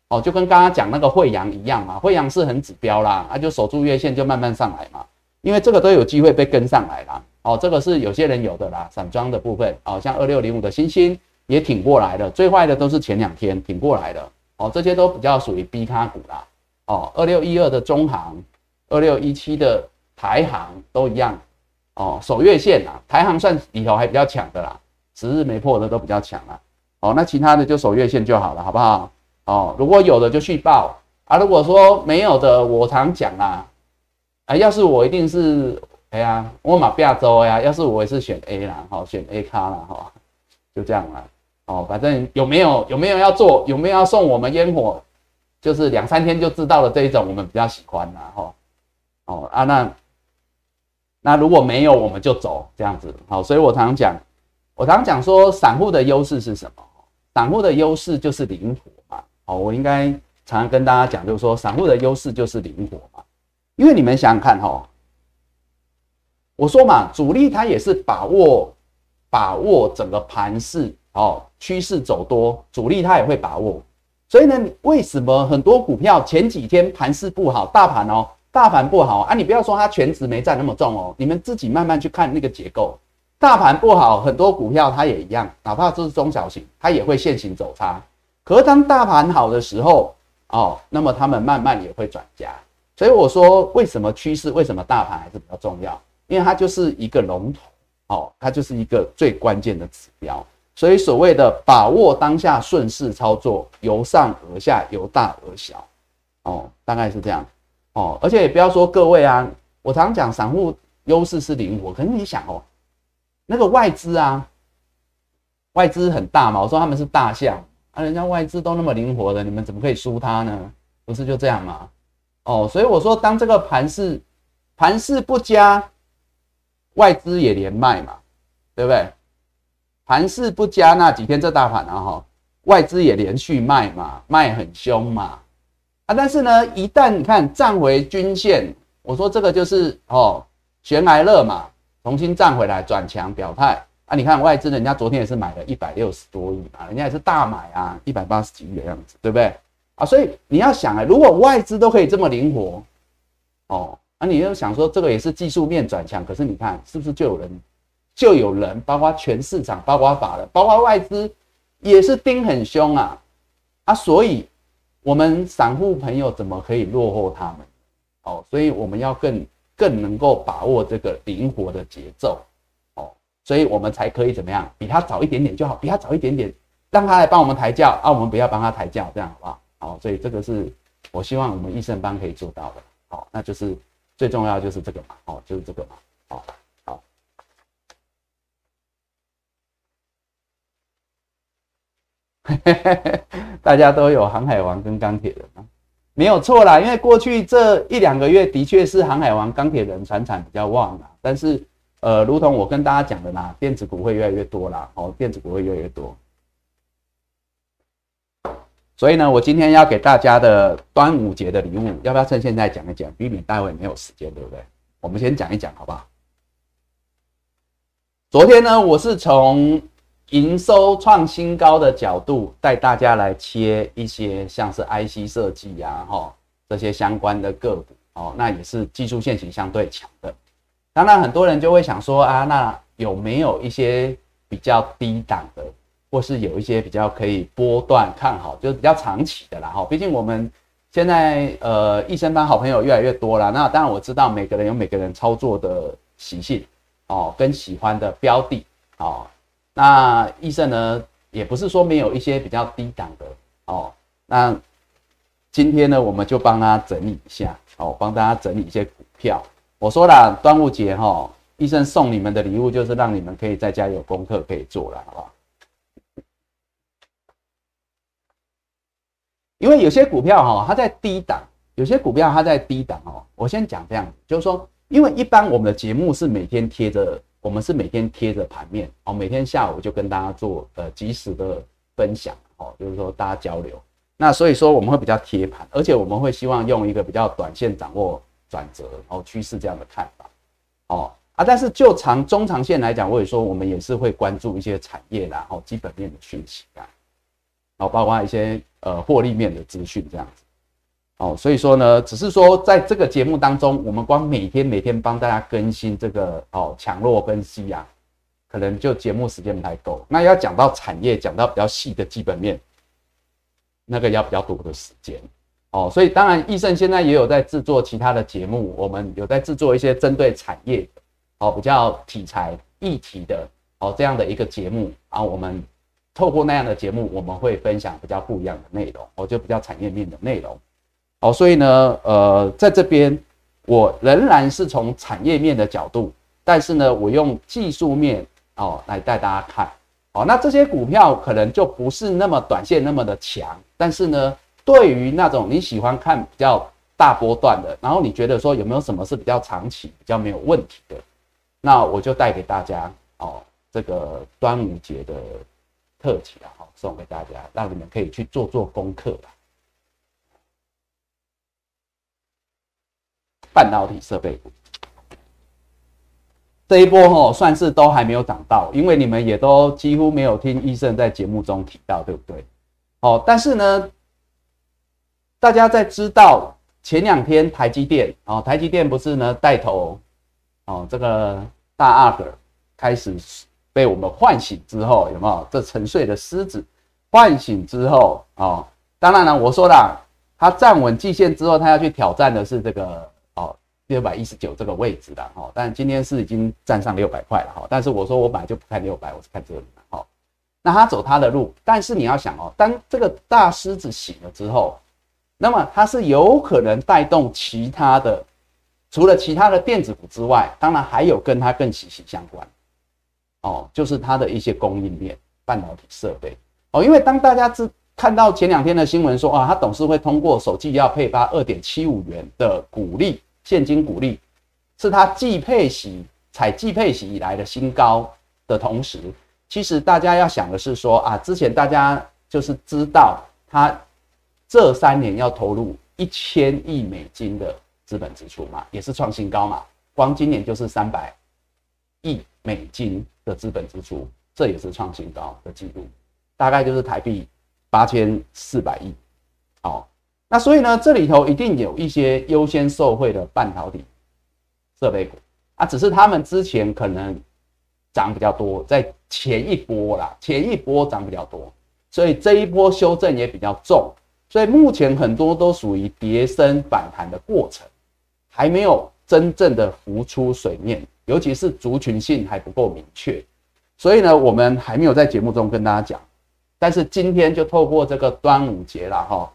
哦，就跟刚刚讲那个惠阳一样嘛，惠阳是很指标啦，那就守住月线就慢慢上来嘛，因为这个都有机会被跟上来啦。哦，这个是有些人有的啦，散装的部分，哦，像二六零五的星星也挺过来的，最坏的都是前两天挺过来的。哦，这些都比较属于 B 咖股啦。哦，二六一二的中行，二六一七的台行都一样。哦，守月线啊，台行算里头还比较强的啦，十日没破的都比较强啦。哦，那其他的就守月线就好了，好不好？哦，如果有的就续报啊，如果说没有的，我常讲啊，啊，要是我一定是，哎呀，我马亚洲呀，要是我也是选 A 啦，好，选 A 卡啦，哈，就这样啦。哦，反正有没有有没有要做，有没有要送我们烟火，就是两三天就知道了这一种，我们比较喜欢啦，哈。哦啊，那。那如果没有，我们就走这样子。好，所以我常常讲，我常常讲说，散户的优势是什么？散户的优势就是灵活嘛。好，我应该常常跟大家讲，就是说，散户的优势就是灵活嘛。因为你们想想看哈，我说嘛，主力它也是把握把握整个盘势哦，趋势走多，主力它也会把握。所以呢，为什么很多股票前几天盘势不好，大盘哦？大盘不好啊，你不要说它全值没占那么重哦，你们自己慢慢去看那个结构。大盘不好，很多股票它也一样，哪怕就是中小型，它也会现行走差。可是当大盘好的时候哦，那么他们慢慢也会转加。所以我说，为什么趋势，为什么大盘还是比较重要？因为它就是一个龙头哦，它就是一个最关键的指标。所以所谓的把握当下顺势操作，由上而下，由大而小哦，大概是这样。哦，而且也不要说各位啊，我常讲散户优势是灵活，可是你想哦，那个外资啊，外资很大嘛，我说他们是大象啊，人家外资都那么灵活的，你们怎么可以输他呢？不是就这样吗？哦，所以我说当这个盘势盘势不佳，外资也连卖嘛，对不对？盘势不佳那几天这大盘啊哈，外资也连续卖嘛，卖很凶嘛。啊，但是呢，一旦你看站回均线，我说这个就是哦，悬崖勒马，重新站回来转强表态啊。你看外资，人家昨天也是买了一百六十多亿嘛，人家也是大买啊，一百八十几亿的样子，对不对？啊，所以你要想啊，如果外资都可以这么灵活，哦，啊，你又想说这个也是技术面转强，可是你看是不是就有人，就有人，包括全市场，包括法人，包括外资，也是盯很凶啊，啊，所以。我们散户朋友怎么可以落后他们？哦，所以我们要更更能够把握这个灵活的节奏，哦，所以我们才可以怎么样？比他早一点点就好，比他早一点点，让他来帮我们抬轿啊，我们不要帮他抬轿，这样好不好？好，所以这个是我希望我们益盛班可以做到的。好，那就是最重要就是这个嘛，哦，就是这个嘛，好。大家都有航海王跟钢铁人啊，没有错啦。因为过去这一两个月的确是航海王、钢铁人、船产比较旺啦。但是，呃，如同我跟大家讲的啦，电子股会越来越多啦。哦，电子股会越来越多。所以呢，我今天要给大家的端午节的礼物，要不要趁现在讲一讲？避免待会没有时间，对不对？我们先讲一讲，好不好？昨天呢，我是从。营收创新高的角度，带大家来切一些像是 IC 设计呀，哈这些相关的个股哦，那也是技术线型相对强的。当然，很多人就会想说啊，那有没有一些比较低档的，或是有一些比较可以波段看好，就是比较长期的啦哈。毕竟我们现在呃益生班好朋友越来越多了，那当然我知道每个人有每个人操作的习性哦，跟喜欢的标的哦。那益生呢，也不是说没有一些比较低档的哦。那今天呢，我们就帮他整理一下哦，帮大家整理一些股票。我说了，端午节哈。医生送你们的礼物就是让你们可以在家有功课可以做了，好不好？因为有些股票哈，它在低档；有些股票它在低档哦。我先讲这样，就是说，因为一般我们的节目是每天贴着，我们是每天贴着盘面哦，每天下午就跟大家做呃及时的分享哦，就是说大家交流。那所以说我们会比较贴盘，而且我们会希望用一个比较短线掌握转折哦趋势这样的看法哦。啊，但是就长中长线来讲，我也说我们也是会关注一些产业然后基本面的讯息啊，然后包括一些呃获利面的资讯这样子，哦，所以说呢，只是说在这个节目当中，我们光每天每天帮大家更新这个哦强弱分析啊，可能就节目时间不太够。那要讲到产业，讲到比较细的基本面，那个要比较多的时间哦。所以当然，易盛现在也有在制作其他的节目，我们有在制作一些针对产业。哦，比较题材议题的哦，这样的一个节目啊，我们透过那样的节目，我们会分享比较不一样的内容，哦，就比较产业面的内容。哦，所以呢，呃，在这边我仍然是从产业面的角度，但是呢，我用技术面哦来带大家看。哦，那这些股票可能就不是那么短线那么的强，但是呢，对于那种你喜欢看比较大波段的，然后你觉得说有没有什么是比较长期、比较没有问题的？那我就带给大家哦，这个端午节的特辑啊，送给大家，让你们可以去做做功课吧。半导体设备股这一波哦，算是都还没有涨到，因为你们也都几乎没有听医生在节目中提到，对不对？哦，但是呢，大家在知道前两天台积电哦，台积电不是呢带头。哦，这个大阿哥开始被我们唤醒之后，有没有？这沉睡的狮子唤醒之后，哦，当然了，我说了，他站稳季线之后，他要去挑战的是这个六百一十九这个位置的哈。但今天是已经站上六百块了哈。但是我说我本来就不看六百，我是看这里的哈。那他走他的路，但是你要想哦，当这个大狮子醒了之后，那么它是有可能带动其他的。除了其他的电子股之外，当然还有跟它更息息相关，哦，就是它的一些供应链、半导体设备，哦，因为当大家知看到前两天的新闻说啊，它董事会通过手机要配发二点七五元的股利，现金股利，是它季配息、采季配息以来的新高的同时，其实大家要想的是说啊，之前大家就是知道它这三年要投入一千亿美金的。资本支出嘛，也是创新高嘛，光今年就是三百亿美金的资本支出，这也是创新高的记录，大概就是台币八千四百亿。好，那所以呢，这里头一定有一些优先受惠的半导体设备股啊，只是他们之前可能涨比较多，在前一波啦，前一波涨比较多，所以这一波修正也比较重，所以目前很多都属于跌升反弹的过程。还没有真正的浮出水面，尤其是族群性还不够明确，所以呢，我们还没有在节目中跟大家讲。但是今天就透过这个端午节了哈，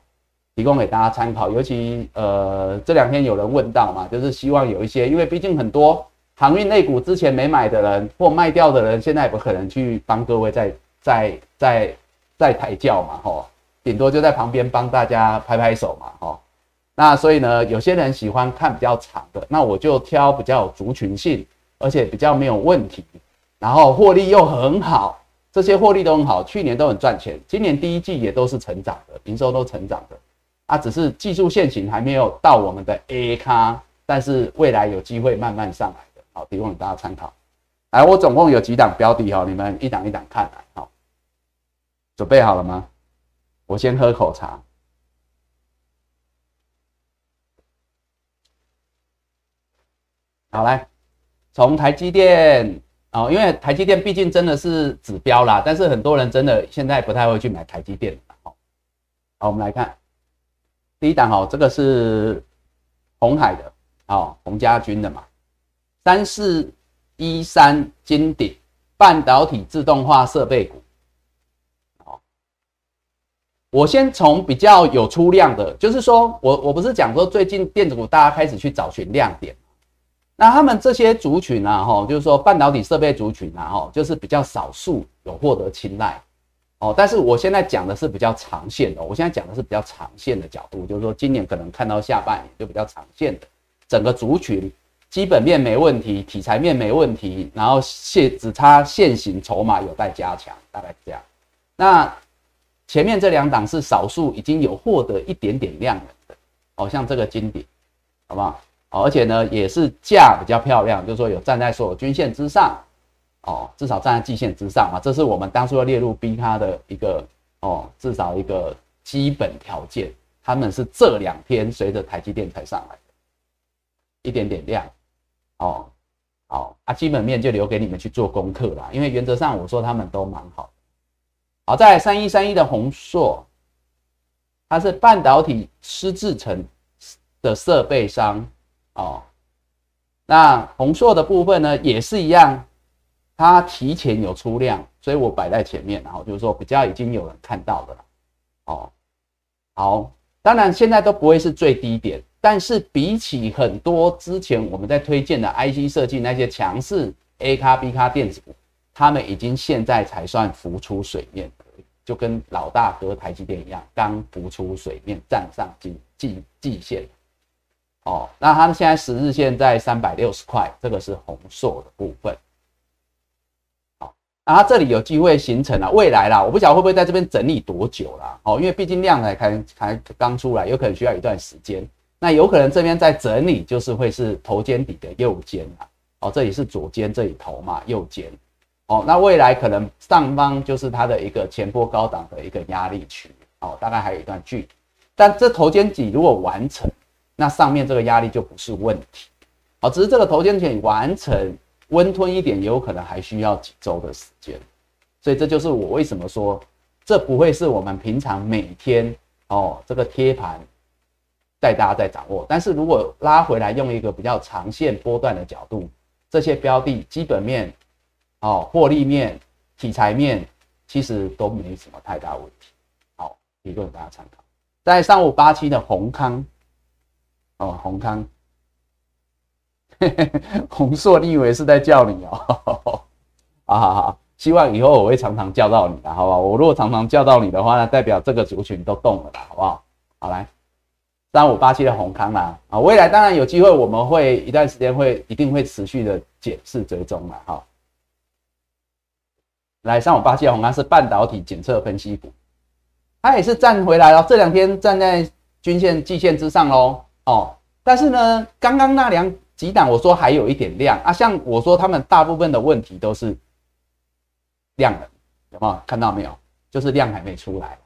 提供给大家参考。尤其呃这两天有人问到嘛，就是希望有一些，因为毕竟很多航运类股之前没买的人或卖掉的人，现在也不可能去帮各位再再再再抬轿嘛吼，顶多就在旁边帮大家拍拍手嘛吼。那所以呢，有些人喜欢看比较长的，那我就挑比较有族群性，而且比较没有问题，然后获利又很好，这些获利都很好，去年都很赚钱，今年第一季也都是成长的，营收都成长的，啊，只是技术线型还没有到我们的 A 咖，但是未来有机会慢慢上来的，好，提供给大家参考。来，我总共有几档标的哈，你们一档一档看来，好，准备好了吗？我先喝口茶。好来，从台积电哦，因为台积电毕竟真的是指标啦，但是很多人真的现在不太会去买台积电。好，好，我们来看第一档哦，这个是红海的，哦，洪家军的嘛，三四一三金鼎半导体自动化设备股。我先从比较有出量的，就是说我我不是讲说最近电子股大家开始去找寻亮点。那他们这些族群啊，哈，就是说半导体设备族群啊，哈，就是比较少数有获得青睐，哦。但是我现在讲的是比较长线的，我现在讲的是比较长线的角度，就是说今年可能看到下半年就比较长线的，整个族群基本面没问题，题材面没问题，然后现只差现行筹码有待加强，大概是这样。那前面这两档是少数已经有获得一点点量的，哦，像这个金鼎，好不好？而且呢，也是价比较漂亮，就是说有站在所有均线之上，哦，至少站在季线之上嘛，这是我们当初要列入 B 咖的一个哦，至少一个基本条件。他们是这两天随着台积电才上来的，一点点量，哦，好啊，基本面就留给你们去做功课啦，因为原则上我说他们都蛮好。好，在三一三一的宏硕，它是半导体湿制成的设备商。哦，那红硕的部分呢，也是一样，它提前有出量，所以我摆在前面，然后就是说比较已经有人看到的了。哦，好，当然现在都不会是最低点，但是比起很多之前我们在推荐的 IC 设计那些强势 A 卡 B 卡电子股，他们已经现在才算浮出水面，就跟老大哥台积电一样，刚浮出水面，站上季季季线。哦，那它现在十日线在三百六十块，这个是红硕的部分。啊，这里有机会形成了未来啦，我不晓得会不会在这边整理多久啦。哦，因为毕竟量才开才刚出来，有可能需要一段时间。那有可能这边在整理，就是会是头肩底的右肩啊。哦，这里是左肩这里头嘛，右肩。哦，那未来可能上方就是它的一个前波高档的一个压力区。哦，大概还有一段距离。但这头肩底如果完成，那上面这个压力就不是问题，哦，只是这个头肩底完成温吞一点，也有可能还需要几周的时间，所以这就是我为什么说这不会是我们平常每天哦这个贴盘带大家在掌握，但是如果拉回来用一个比较长线波段的角度，这些标的基本面哦获利面题材面其实都没什么太大问题，好提供大家参考，在上午八七的宏康。哦，宏康，红硕，你以为是在叫你哦？好好好，希望以后我会常常叫到你的，好不好？我如果常常叫到你的话，那代表这个族群都动了啦，好不好？好来，三五八七的宏康啦，啊，未来当然有机会，我们会一段时间会一定会持续的检视追踪嘛，哈。来，三五八七的宏康是半导体检测分析股，它也是站回来了，这两天站在均线、季线之上喽。哦，但是呢，刚刚那两几档我说还有一点量啊，像我说他们大部分的问题都是量的，有没有看到没有？就是量还没出来，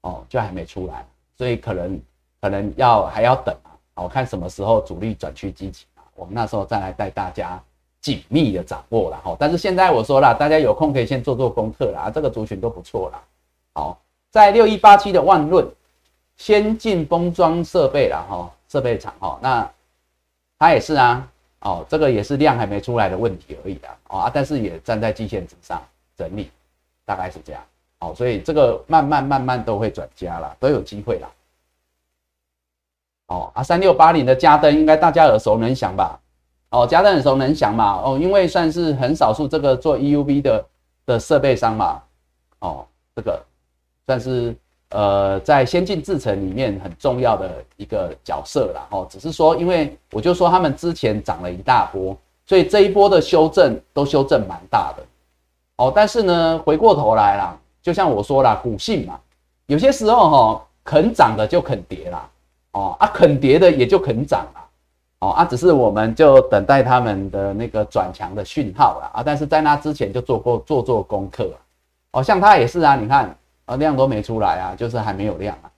哦，就还没出来，所以可能可能要还要等啊，我看什么时候主力转趋积极啊，我们那时候再来带大家紧密的掌握了哈。但是现在我说了，大家有空可以先做做功课啦，这个族群都不错啦。好，在六一八七的万润先进封装设备了哈。设备厂哦，那它也是啊，哦，这个也是量还没出来的问题而已啊，哦啊，但是也站在季线之上整理，大概是这样，哦，所以这个慢慢慢慢都会转加了，都有机会啦。哦啊，三六八零的嘉登应该大家耳熟能详吧？哦，嘉登耳熟能详嘛，哦，因为算是很少数这个做 EUV 的的设备商嘛，哦，这个算是。呃，在先进制程里面很重要的一个角色啦，哦，只是说，因为我就说他们之前涨了一大波，所以这一波的修正都修正蛮大的，哦，但是呢，回过头来啦，就像我说啦，股性嘛，有些时候哈，肯涨的就肯跌啦，哦啊，肯跌的也就肯涨啦，哦啊，只是我们就等待他们的那个转强的讯号啦，啊，但是在那之前就做过做做功课，哦，像他也是啊，你看。啊，量都没出来啊，就是还没有量啊，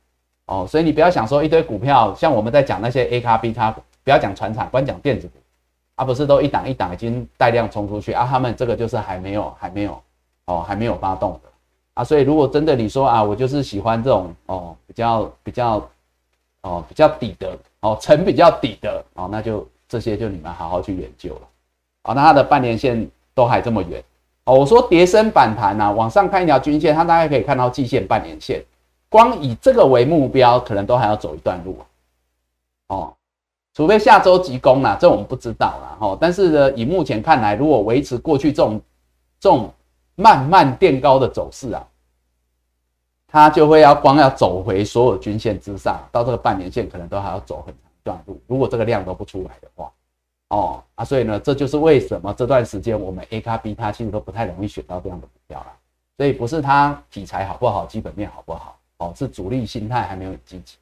哦，所以你不要想说一堆股票，像我们在讲那些 A 卡 B 卡，不要讲船厂，光讲电子股，啊，不是都一档一档已经带量冲出去啊，他们这个就是还没有还没有哦，还没有发动的。啊，所以如果真的你说啊，我就是喜欢这种哦比较比较哦比较底的哦层比较底的哦，那就这些就你们好好去研究了。啊，那它的半年线都还这么远哦，我说叠升反弹呐，往上看一条均线，它大概可以看到季线、半年线，光以这个为目标，可能都还要走一段路哦。除非下周急攻啦，这我们不知道啦。哈。但是呢，以目前看来，如果维持过去这种这种慢慢垫高的走势啊，它就会要光要走回所有均线之上，到这个半年线可能都还要走很长一段路。如果这个量都不出来的话，哦啊，所以呢，这就是为什么这段时间我们 A 卡 B 它其实都不太容易选到这样的股票啦。所以不是它题材好不好，基本面好不好，哦，是主力心态还没有很积极。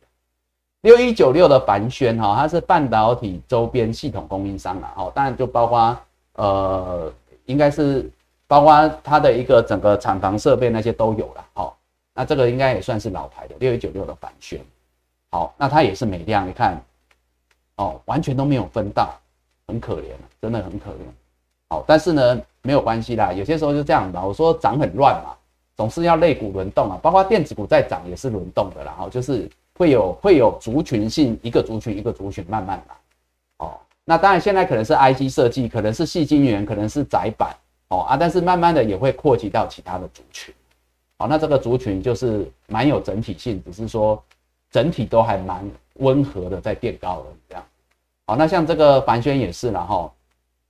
六一九六的凡轩哈，它是半导体周边系统供应商啦，哈，当然就包括呃，应该是包括它的一个整个厂房设备那些都有了，哈，那这个应该也算是老牌的六一九六的凡轩，好，那它也是美量，你看，哦，完全都没有分到，很可怜，真的很可怜，好，但是呢，没有关系啦，有些时候就这样吧，我说涨很乱嘛，总是要类股轮动啊，包括电子股在涨也是轮动的啦，哈，就是。会有会有族群性，一个族群一个族群慢慢来，哦，那当然现在可能是 IC 设计，可能是细晶圆，可能是窄板，哦啊，但是慢慢的也会扩及到其他的族群，好，那这个族群就是蛮有整体性，只是说整体都还蛮温和的在变高了这样，好，那像这个凡轩也是了哈，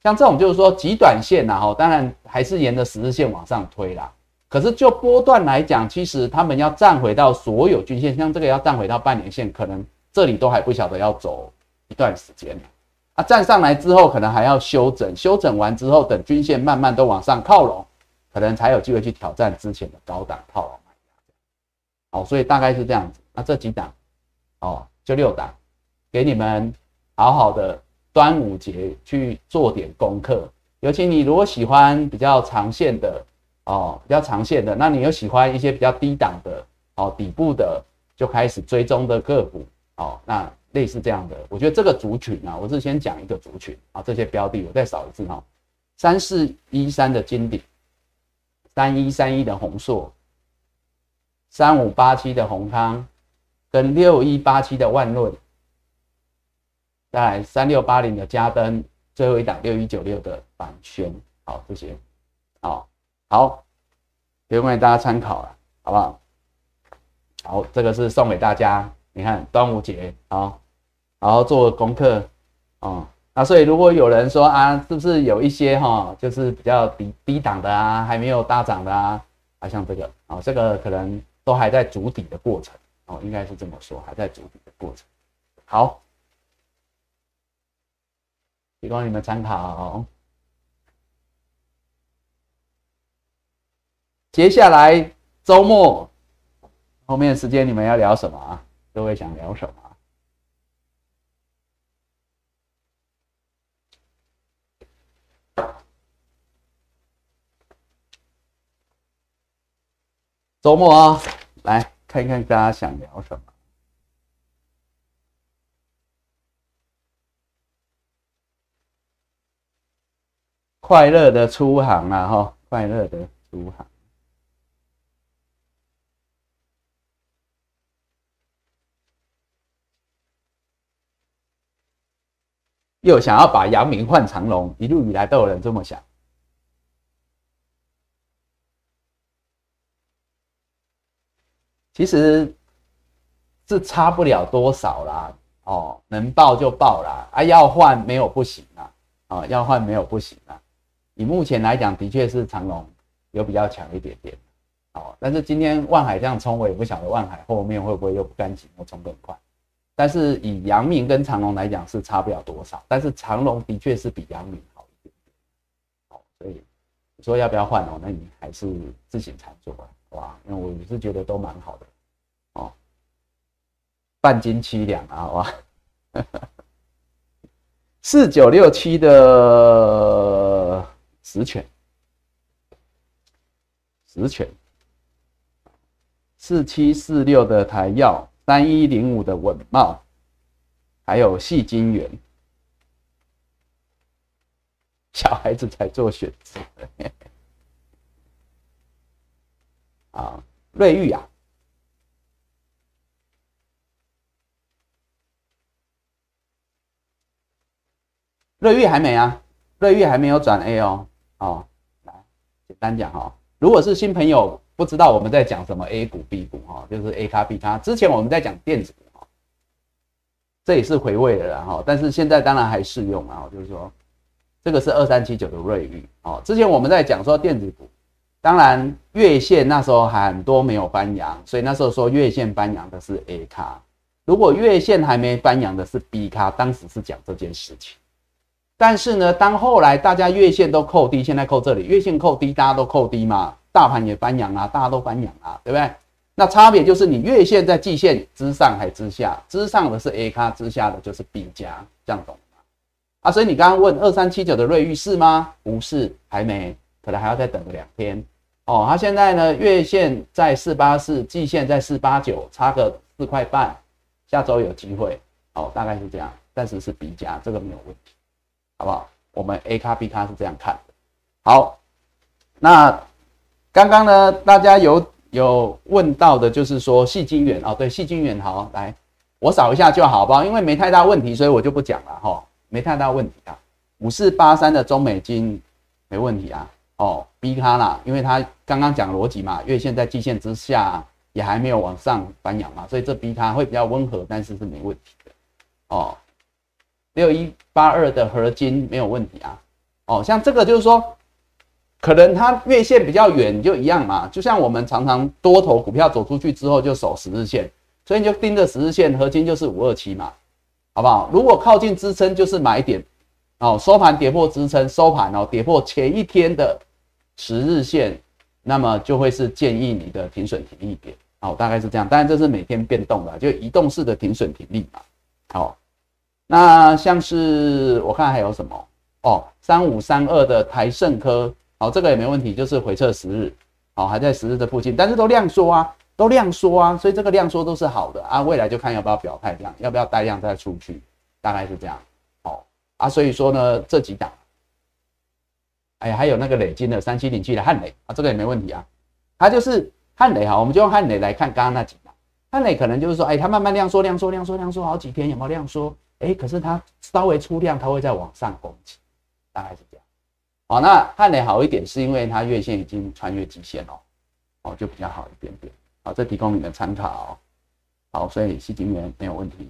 像这种就是说极短线然后当然还是沿着十日线往上推啦。可是就波段来讲，其实他们要站回到所有均线，像这个要站回到半年线，可能这里都还不晓得要走一段时间啊，站上来之后，可能还要修整，修整完之后，等均线慢慢都往上靠拢，可能才有机会去挑战之前的高档套牢买压。哦，所以大概是这样子。那这几档，哦，就六档，给你们好好的端午节去做点功课。尤其你如果喜欢比较长线的。哦，比较长线的，那你又喜欢一些比较低档的，哦，底部的就开始追踪的个股，哦，那类似这样的，我觉得这个族群啊，我是先讲一个族群啊，这些标的我再扫一次哈，三四一三的金鼎，三一三一的宏硕，三五八七的宏康，跟六一八七的万润，再来三六八零的加登，最后一档六一九六的板轩，好，这些，好。好，提供给大家参考了，好不好？好，这个是送给大家。你看端午节啊，好好做功课哦。那所以如果有人说啊，是不是有一些哈，就是比较低低档的啊，还没有大涨的啊，啊，像这个啊，这个可能都还在筑底的过程哦，应该是这么说，还在筑底的过程。好，提供你们参考。接下来周末后面时间，你们要聊什么啊？各位想聊什么？周末啊，来看一看大家想聊什么。快乐的出航啊，哈，快乐的出航。又想要把阳明换长龙，一路以来都有人这么想，其实是差不了多少啦。哦，能报就报啦，啊，要换没有不行啊，啊，要换没有不行啊。以目前来讲，的确是长龙有比较强一点点，哦，但是今天万海这样冲，我也不晓得万海后面会不会又不甘心，又冲更快。但是以阳明跟长隆来讲是差不了多少，但是长隆的确是比阳明好一点，好，所以你说要不要换哦？那你还是自行操作吧，好吧？因为我是觉得都蛮好的，哦，半斤七两啊，好吧？四九六七的实权，实权，四七四六的台药。三一零五的稳茂，还有细晶圆，小孩子才做选择。啊，瑞玉啊，瑞玉还没啊，瑞玉还没有转 A 哦。哦，来简单讲哈，如果是新朋友不知道我们在讲什么 A 股 B 股哈，就是 A 卡 B 卡。之前我们在讲电子股哈，这也是回味的哈，但是现在当然还适用啊，就是说这个是二三七九的瑞玉哦。之前我们在讲说电子股，当然月线那时候很多没有翻阳，所以那时候说月线翻阳的是 A 卡，如果月线还没翻阳的是 B 卡，当时是讲这件事情。但是呢，当后来大家月线都扣低，现在扣这里，月线扣低，大家都扣低嘛，大盘也翻阳啊，大家都翻阳啊，对不对？那差别就是你月线在季线之上还之下，之上的是 A 卡，之下的就是 B 加，这样懂吗？啊，所以你刚刚问二三七九的瑞玉是吗？不是，还没，可能还要再等个两天哦。它现在呢，月线在四八四，季线在四八九，差个四块半，下周有机会哦，大概是这样，但是是 B 加，这个没有问题。好不好？我们 A 卡 B 卡是这样看的。好，那刚刚呢，大家有有问到的，就是说细晶元哦，对，细晶元好，来我扫一下就好，不好？因为没太大问题，所以我就不讲了哈，没太大问题啊。五四八三的中美金没问题啊。哦，B 卡啦，因为它刚刚讲逻辑嘛，月线在季线之下也还没有往上翻扬嘛，所以这 B 卡会比较温和，但是是没问题的哦。六一八二的合金没有问题啊，哦，像这个就是说，可能它月线比较远就一样嘛，就像我们常常多头股票走出去之后就守十日线，所以你就盯着十日线，合金就是五二七嘛，好不好？如果靠近支撑就是买点，哦，收盘跌破支撑，收盘哦跌破前一天的十日线，那么就会是建议你的停损停利点，哦，大概是这样，当然这是每天变动的，就移动式的停损停利嘛，好。那像是我看还有什么哦，三五三二的台盛科，好，这个也没问题，就是回撤十日，好，还在十日的附近，但是都量缩啊，都量缩啊，所以这个量缩都是好的啊，未来就看要不要表态量，要不要带量再出去，大概是这样，好啊，所以说呢，这几档，哎，还有那个累金的三七零七的汉磊啊，这个也没问题啊，它就是汉磊哈，我们就用汉磊来看刚刚那几档，汉磊可能就是说，哎，它慢慢量缩，量缩，量缩，量缩好几天，有没有量缩？哎，可是它稍微出量，它会再往上攻击，大概是这样。好，那汉磊好一点，是因为它月线已经穿越极限了，哦，就比较好一点点。好，这提供你们参考。好，所以细晶元没有问题。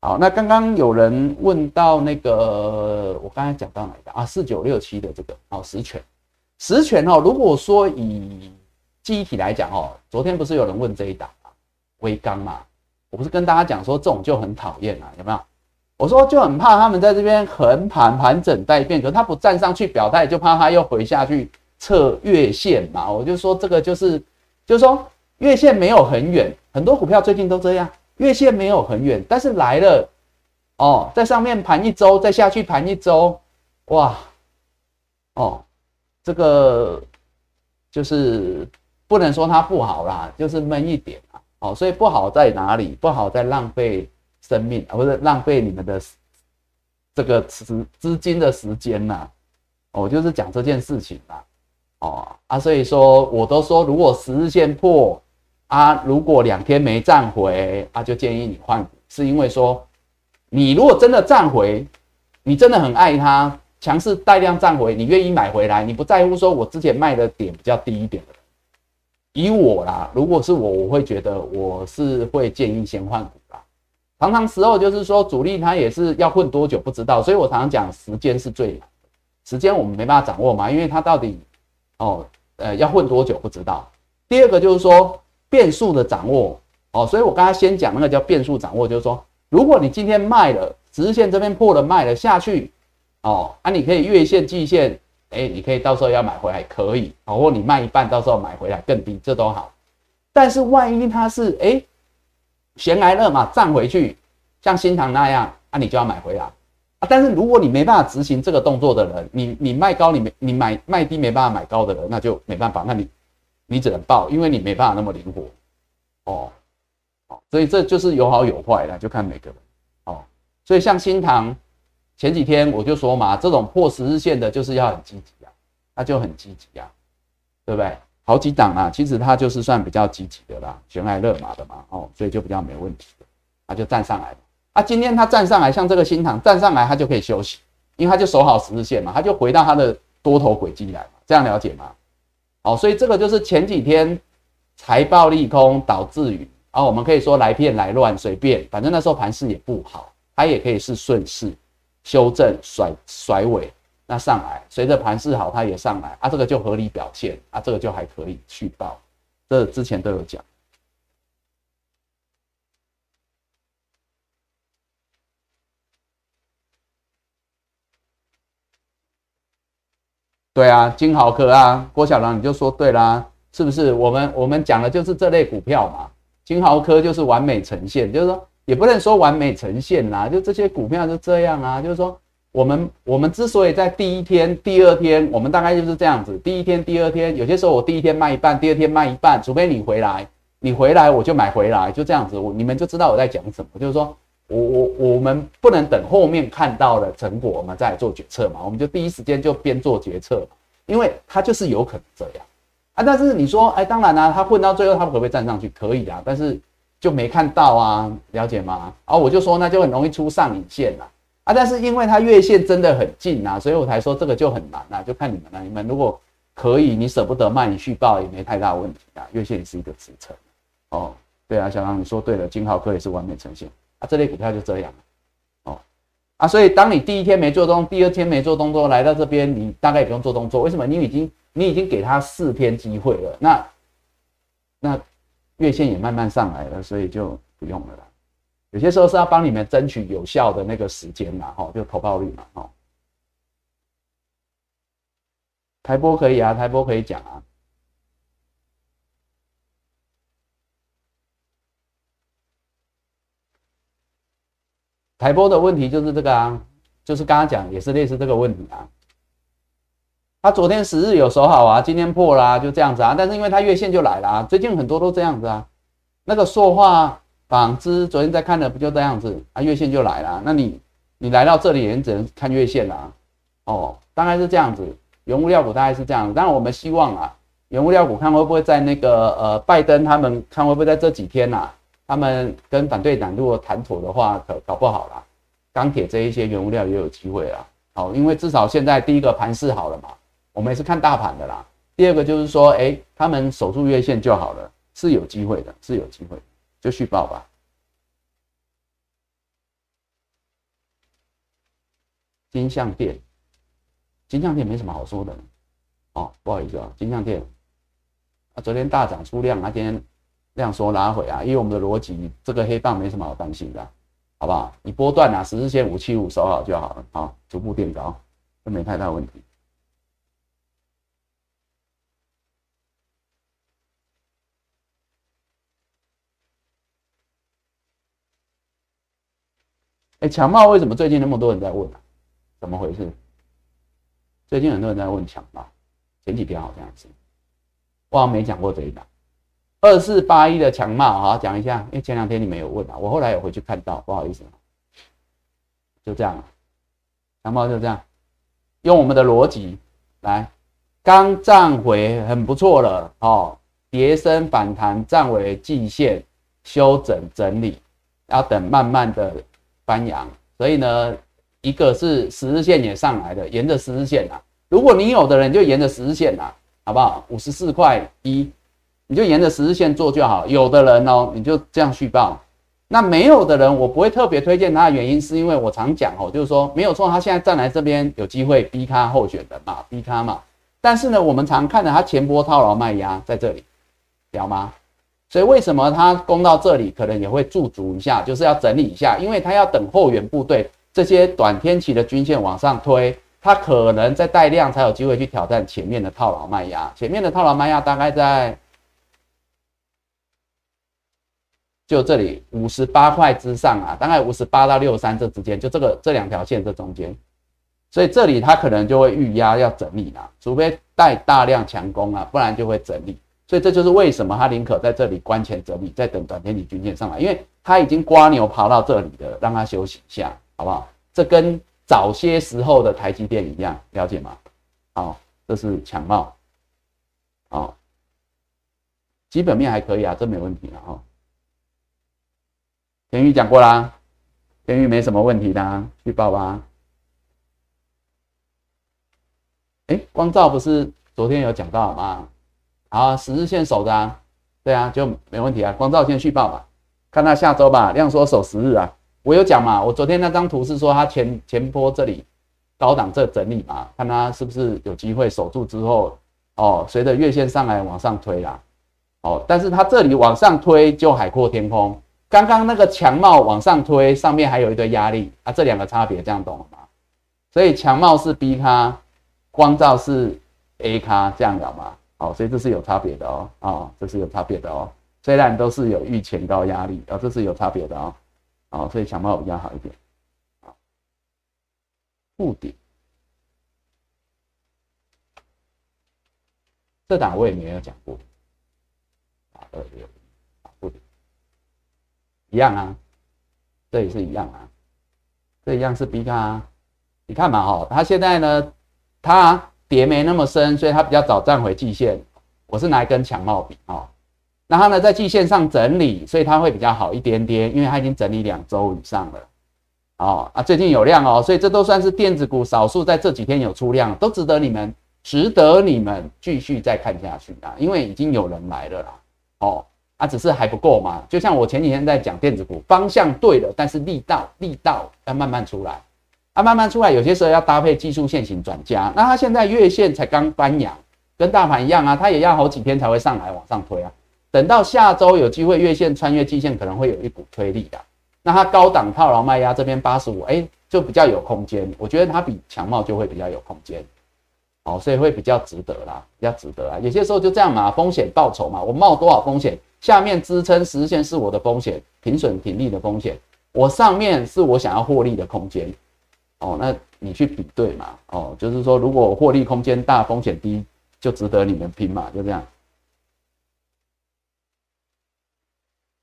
好，那刚刚有人问到那个，我刚才讲到哪个啊？四九六七的这个哦，实权，实权哦。如果说以记忆体来讲哦，昨天不是有人问这一档啊，微钢嘛。我不是跟大家讲说这种就很讨厌啊，有没有？我说就很怕他们在这边横盘盘整待变，可他不站上去表态，就怕他又回下去测月线嘛。我就说这个就是，就是说月线没有很远，很多股票最近都这样，月线没有很远，但是来了哦，在上面盘一周，再下去盘一周，哇，哦，这个就是不能说它不好啦，就是闷一点。哦，所以不好在哪里？不好在浪费生命啊，不是浪费你们的这个资资金的时间呐。我就是讲这件事情啦。哦啊，所以说我都说，如果十日线破啊，如果两天没站回啊，就建议你换股，是因为说你如果真的站回，你真的很爱它，强势带量站回，你愿意买回来，你不在乎说我之前卖的点比较低一点的。以我啦，如果是我，我会觉得我是会建议先换股啦。常常时候就是说主力他也是要混多久不知道，所以我常常讲时间是最难的，时间我们没办法掌握嘛，因为他到底哦呃要混多久不知道。第二个就是说变数的掌握哦，所以我刚才先讲那个叫变数掌握，就是说如果你今天卖了直线这边破了卖了下去哦，啊你可以月线季线。哎，你可以到时候要买回来可以，好，或你卖一半，到时候买回来更低，这都好。但是万一它是哎闲来了嘛，站回去，像新塘那样，啊，你就要买回来啊。但是如果你没办法执行这个动作的人，你你卖高，你没你买卖低没办法买高的人，那就没办法，那你你只能报，因为你没办法那么灵活。哦哦，所以这就是有好有坏的，就看每个人。哦，所以像新塘。前几天我就说嘛，这种破十日线的，就是要很积极啊，那就很积极啊，对不对？好几档啊，其实它就是算比较积极的啦，悬崖勒马的嘛，哦，所以就比较没问题的，它就站上来了。啊，今天它站上来，像这个新塘站上来，它就可以休息，因为它就守好十日线嘛，它就回到它的多头轨迹来嘛，这样了解吗？哦，所以这个就是前几天财报利空导致于，啊，我们可以说来骗来乱随便，反正那时候盘势也不好，它也可以是顺势。修正甩甩尾，那上来，随着盘势好，它也上来啊，这个就合理表现啊，这个就还可以去报，这之前都有讲。对啊，金豪科啊，郭小郎你就说对啦，是不是？我们我们讲的就是这类股票嘛，金豪科就是完美呈现，就是说。也不能说完美呈现啦，就这些股票就这样啊。就是说，我们我们之所以在第一天、第二天，我们大概就是这样子。第一天、第二天，有些时候我第一天卖一半，第二天卖一半，除非你回来，你回来我就买回来，就这样子。我你们就知道我在讲什么。就是说我我我们不能等后面看到了成果，我们再做决策嘛。我们就第一时间就边做决策，因为它就是有可能这样啊。但是你说，哎，当然啦，它混到最后，它可不可以站上去？可以啊，但是。就没看到啊，了解吗？啊，我就说那就很容易出上影线了啊，但是因为它月线真的很近啊，所以我才说这个就很难啊，就看你们了。你们如果可以，你舍不得卖，你续报也没太大问题啊。月线也是一个支撑哦。对啊，小狼你说对了，金豪科也是完美呈现啊，这类股票就这样哦啊，所以当你第一天没做动，第二天没做动作，来到这边你大概也不用做动作，为什么？你已经你已经给他四天机会了，那那。月线也慢慢上来了，所以就不用了啦。有些时候是要帮你们争取有效的那个时间嘛，哈，就投报率嘛，哈。台波可以啊，台波可以讲啊。台波的问题就是这个啊，就是刚刚讲也是类似这个问题啊。他昨天十日有守好啊，今天破啦，就这样子啊。但是因为它月线就来了啊，最近很多都这样子啊。那个塑化纺织昨天在看的不就这样子啊，月线就来了。那你你来到这里也只能看月线啦。哦，大概是这样子。原物料股大概是这样。但我们希望啊，原物料股看会不会在那个呃拜登他们看会不会在这几天呐，他们跟反对党如果谈妥的话，可搞不好啦，钢铁这一些原物料也有机会啦。好，因为至少现在第一个盘势好了嘛。我们也是看大盘的啦。第二个就是说，哎，他们守住月线就好了，是有机会的，是有机会，就续报吧。金项店，金项店没什么好说的，哦，不好意思啊，金项店啊，昨天大涨出量啊，今天量缩拉回啊，因为我们的逻辑，这个黑棒没什么好担心的，好不好？你波段啊，十日线五七五守好就好了，好，逐步垫高，这没太大问题。哎，强茂为什么最近那么多人在问啊？怎么回事？最近很多人在问强茂，前几天好像是，我好像没讲过这一档二四八一的强茂，好讲一下，因为前两天你们有问啊，我后来有回去看到，不好意思，就这样，强茂就这样，用我们的逻辑来，刚站回很不错了哦，叠升反弹站回季线，修整整理，要等慢慢的。翻阳，所以呢，一个是十日线也上来的，沿着十日线啊。如果你有的人就沿着十日线啊，好不好？五十四块一，你就沿着十日线做就好。有的人哦，你就这样续报。那没有的人，我不会特别推荐他的原因，是因为我常讲哦，就是说没有错，他现在站来这边有机会逼他候选人嘛，逼他嘛。但是呢，我们常看着他前波套牢卖压在这里，了吗？所以为什么它攻到这里可能也会驻足一下，就是要整理一下，因为它要等后援部队这些短天期的均线往上推，它可能在带量才有机会去挑战前面的套牢卖压。前面的套牢卖压大概在就这里五十八块之上啊，大概五十八到六三这之间，就这个这两条线这中间，所以这里它可能就会预压要整理啦，除非带大量强攻啊，不然就会整理。所以这就是为什么他宁可在这里关前整理，再等短天体均线上来，因为他已经刮牛爬到这里了，让他休息一下，好不好？这跟早些时候的台积电一样，了解吗？好，这是强茂，哦，基本面还可以啊，这没问题了哈。天宇讲过啦，天宇没什么问题的，去报吧。哎，光照不是昨天有讲到吗？啊，十日线守着，对啊，就没问题啊。光照先续报吧，看它下周吧，量缩守十日啊。我有讲嘛，我昨天那张图是说它前前波这里高档这整理嘛，看它是不是有机会守住之后，哦，随着月线上来往上推啦，哦，但是它这里往上推就海阔天空。刚刚那个强帽往上推，上面还有一堆压力啊，这两个差别这样懂了吗？所以强帽是 B 咖，光照是 A 咖，这样了吗？好，所以这是有差别的哦，啊，这是有差别的哦。虽然都是有预前高压力，啊，这是有差别的哦，啊，所以强帽比较好一点。好，负顶，这档我也没有讲过，啊，二六。一样啊，这也是一样啊，这一样是 B 卡，你看嘛哈，它现在呢，它跌没那么深，所以它比较早站回季线。我是拿一根强帽比哦，那它呢在季线上整理，所以它会比较好一点点，因为它已经整理两周以上了。哦啊，最近有量哦，所以这都算是电子股少数在这几天有出量，都值得你们值得你们继续再看下去啊，因为已经有人来了啦。哦。啊，只是还不够嘛。就像我前几天在讲电子股，方向对了，但是力道力道要慢慢出来，啊，慢慢出来，有些时候要搭配技术线型转加。那它现在月线才刚翻阳，跟大盘一样啊，它也要好几天才会上来往上推啊。等到下周有机会月线穿越季线，可能会有一股推力的。那它高档套牢卖压这边八十五，哎，就比较有空间。我觉得它比强茂就会比较有空间。哦，所以会比较值得啦，比较值得啊。有些时候就这样嘛，风险报酬嘛，我冒多少风险，下面支撑实现是我的风险，平损停利的风险，我上面是我想要获利的空间。哦，那你去比对嘛，哦，就是说如果获利空间大，风险低，就值得你们拼嘛，就这样。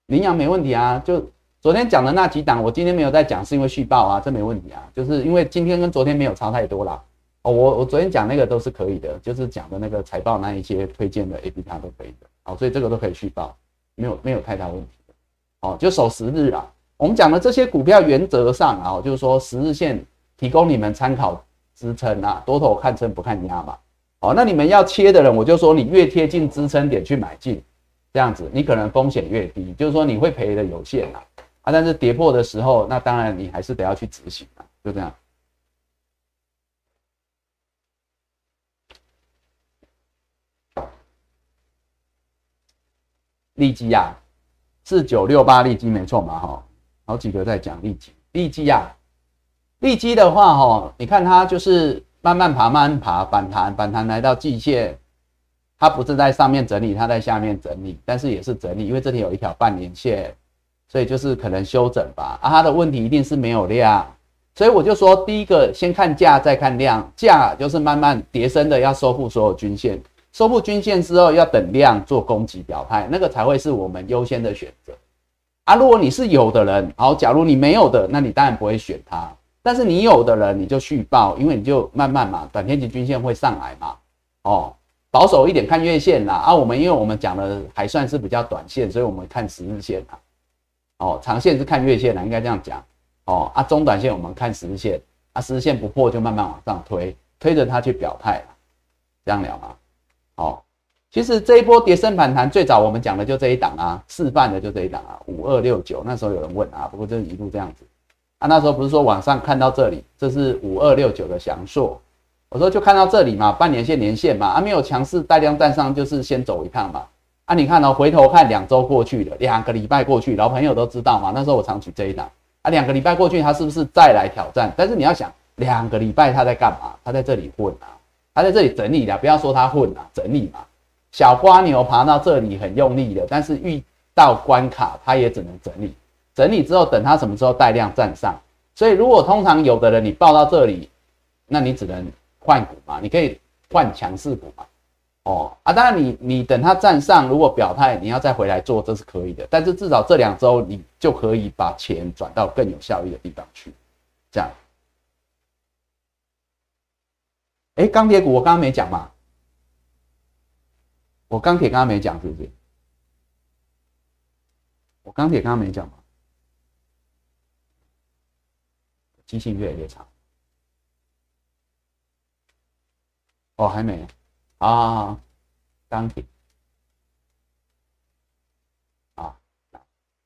羚羊没问题啊，就昨天讲的那几档，我今天没有在讲，是因为续报啊，这没问题啊，就是因为今天跟昨天没有差太多啦。哦，我我昨天讲那个都是可以的，就是讲的那个财报那一些推荐的 A P P 都可以的，好，所以这个都可以续报，没有没有太大问题的，哦，就守十日啊。我们讲的这些股票原则上啊，就是说十日线提供你们参考支撑啊，多头看撑不看压嘛，好，那你们要切的人，我就说你越贴近支撑点去买进，这样子你可能风险越低，就是说你会赔的有限啊，啊，但是跌破的时候，那当然你还是得要去执行啊，就这样。利基亚，四九六八利基没错嘛，哈，好几个在讲利基，利基亚，利基的话，哈，你看它就是慢慢爬，慢慢爬，反弹，反弹来到季线，它不是在上面整理，它在下面整理，但是也是整理，因为这里有一条半年线，所以就是可能休整吧，啊，它的问题一定是没有量，所以我就说，第一个先看价，再看量，价就是慢慢叠升的，要收复所有均线。收复均线之后，要等量做攻击表态，那个才会是我们优先的选择啊。如果你是有的人，好，假如你没有的，那你当然不会选它。但是你有的人，你就续报，因为你就慢慢嘛，短天期均线会上来嘛。哦，保守一点看月线啦。啊，我们因为我们讲的还算是比较短线，所以我们看十日线啊。哦，长线是看月线啦，应该这样讲。哦，啊，中短线我们看十日线，啊，十日线不破就慢慢往上推，推着它去表态这样聊吗？好，其实这一波跌升反弹，最早我们讲的就这一档啊，示范的就这一档啊，五二六九。那时候有人问啊，不过就是一路这样子啊。那时候不是说网上看到这里，这是五二六九的翔硕，我说就看到这里嘛，半年线、年线嘛，啊没有强势带量站上，就是先走一趟嘛。啊，你看哦，回头看两周过去了，两个礼拜过去，老朋友都知道嘛。那时候我常举这一档啊，两个礼拜过去，他是不是再来挑战？但是你要想，两个礼拜他在干嘛？他在这里混啊。他在这里整理的，不要说他混啊，整理嘛。小瓜牛爬到这里很用力的，但是遇到关卡，他也只能整理。整理之后，等他什么时候带量站上。所以，如果通常有的人你报到这里，那你只能换股嘛，你可以换强势股嘛。哦啊，当然你你等他站上，如果表态你要再回来做，这是可以的。但是至少这两周你就可以把钱转到更有效益的地方去，这样。哎，钢铁股我刚刚没讲嘛？我钢铁刚刚没讲是不是？我钢铁刚刚没讲嘛？机性越来越长。哦，还没啊，钢铁啊。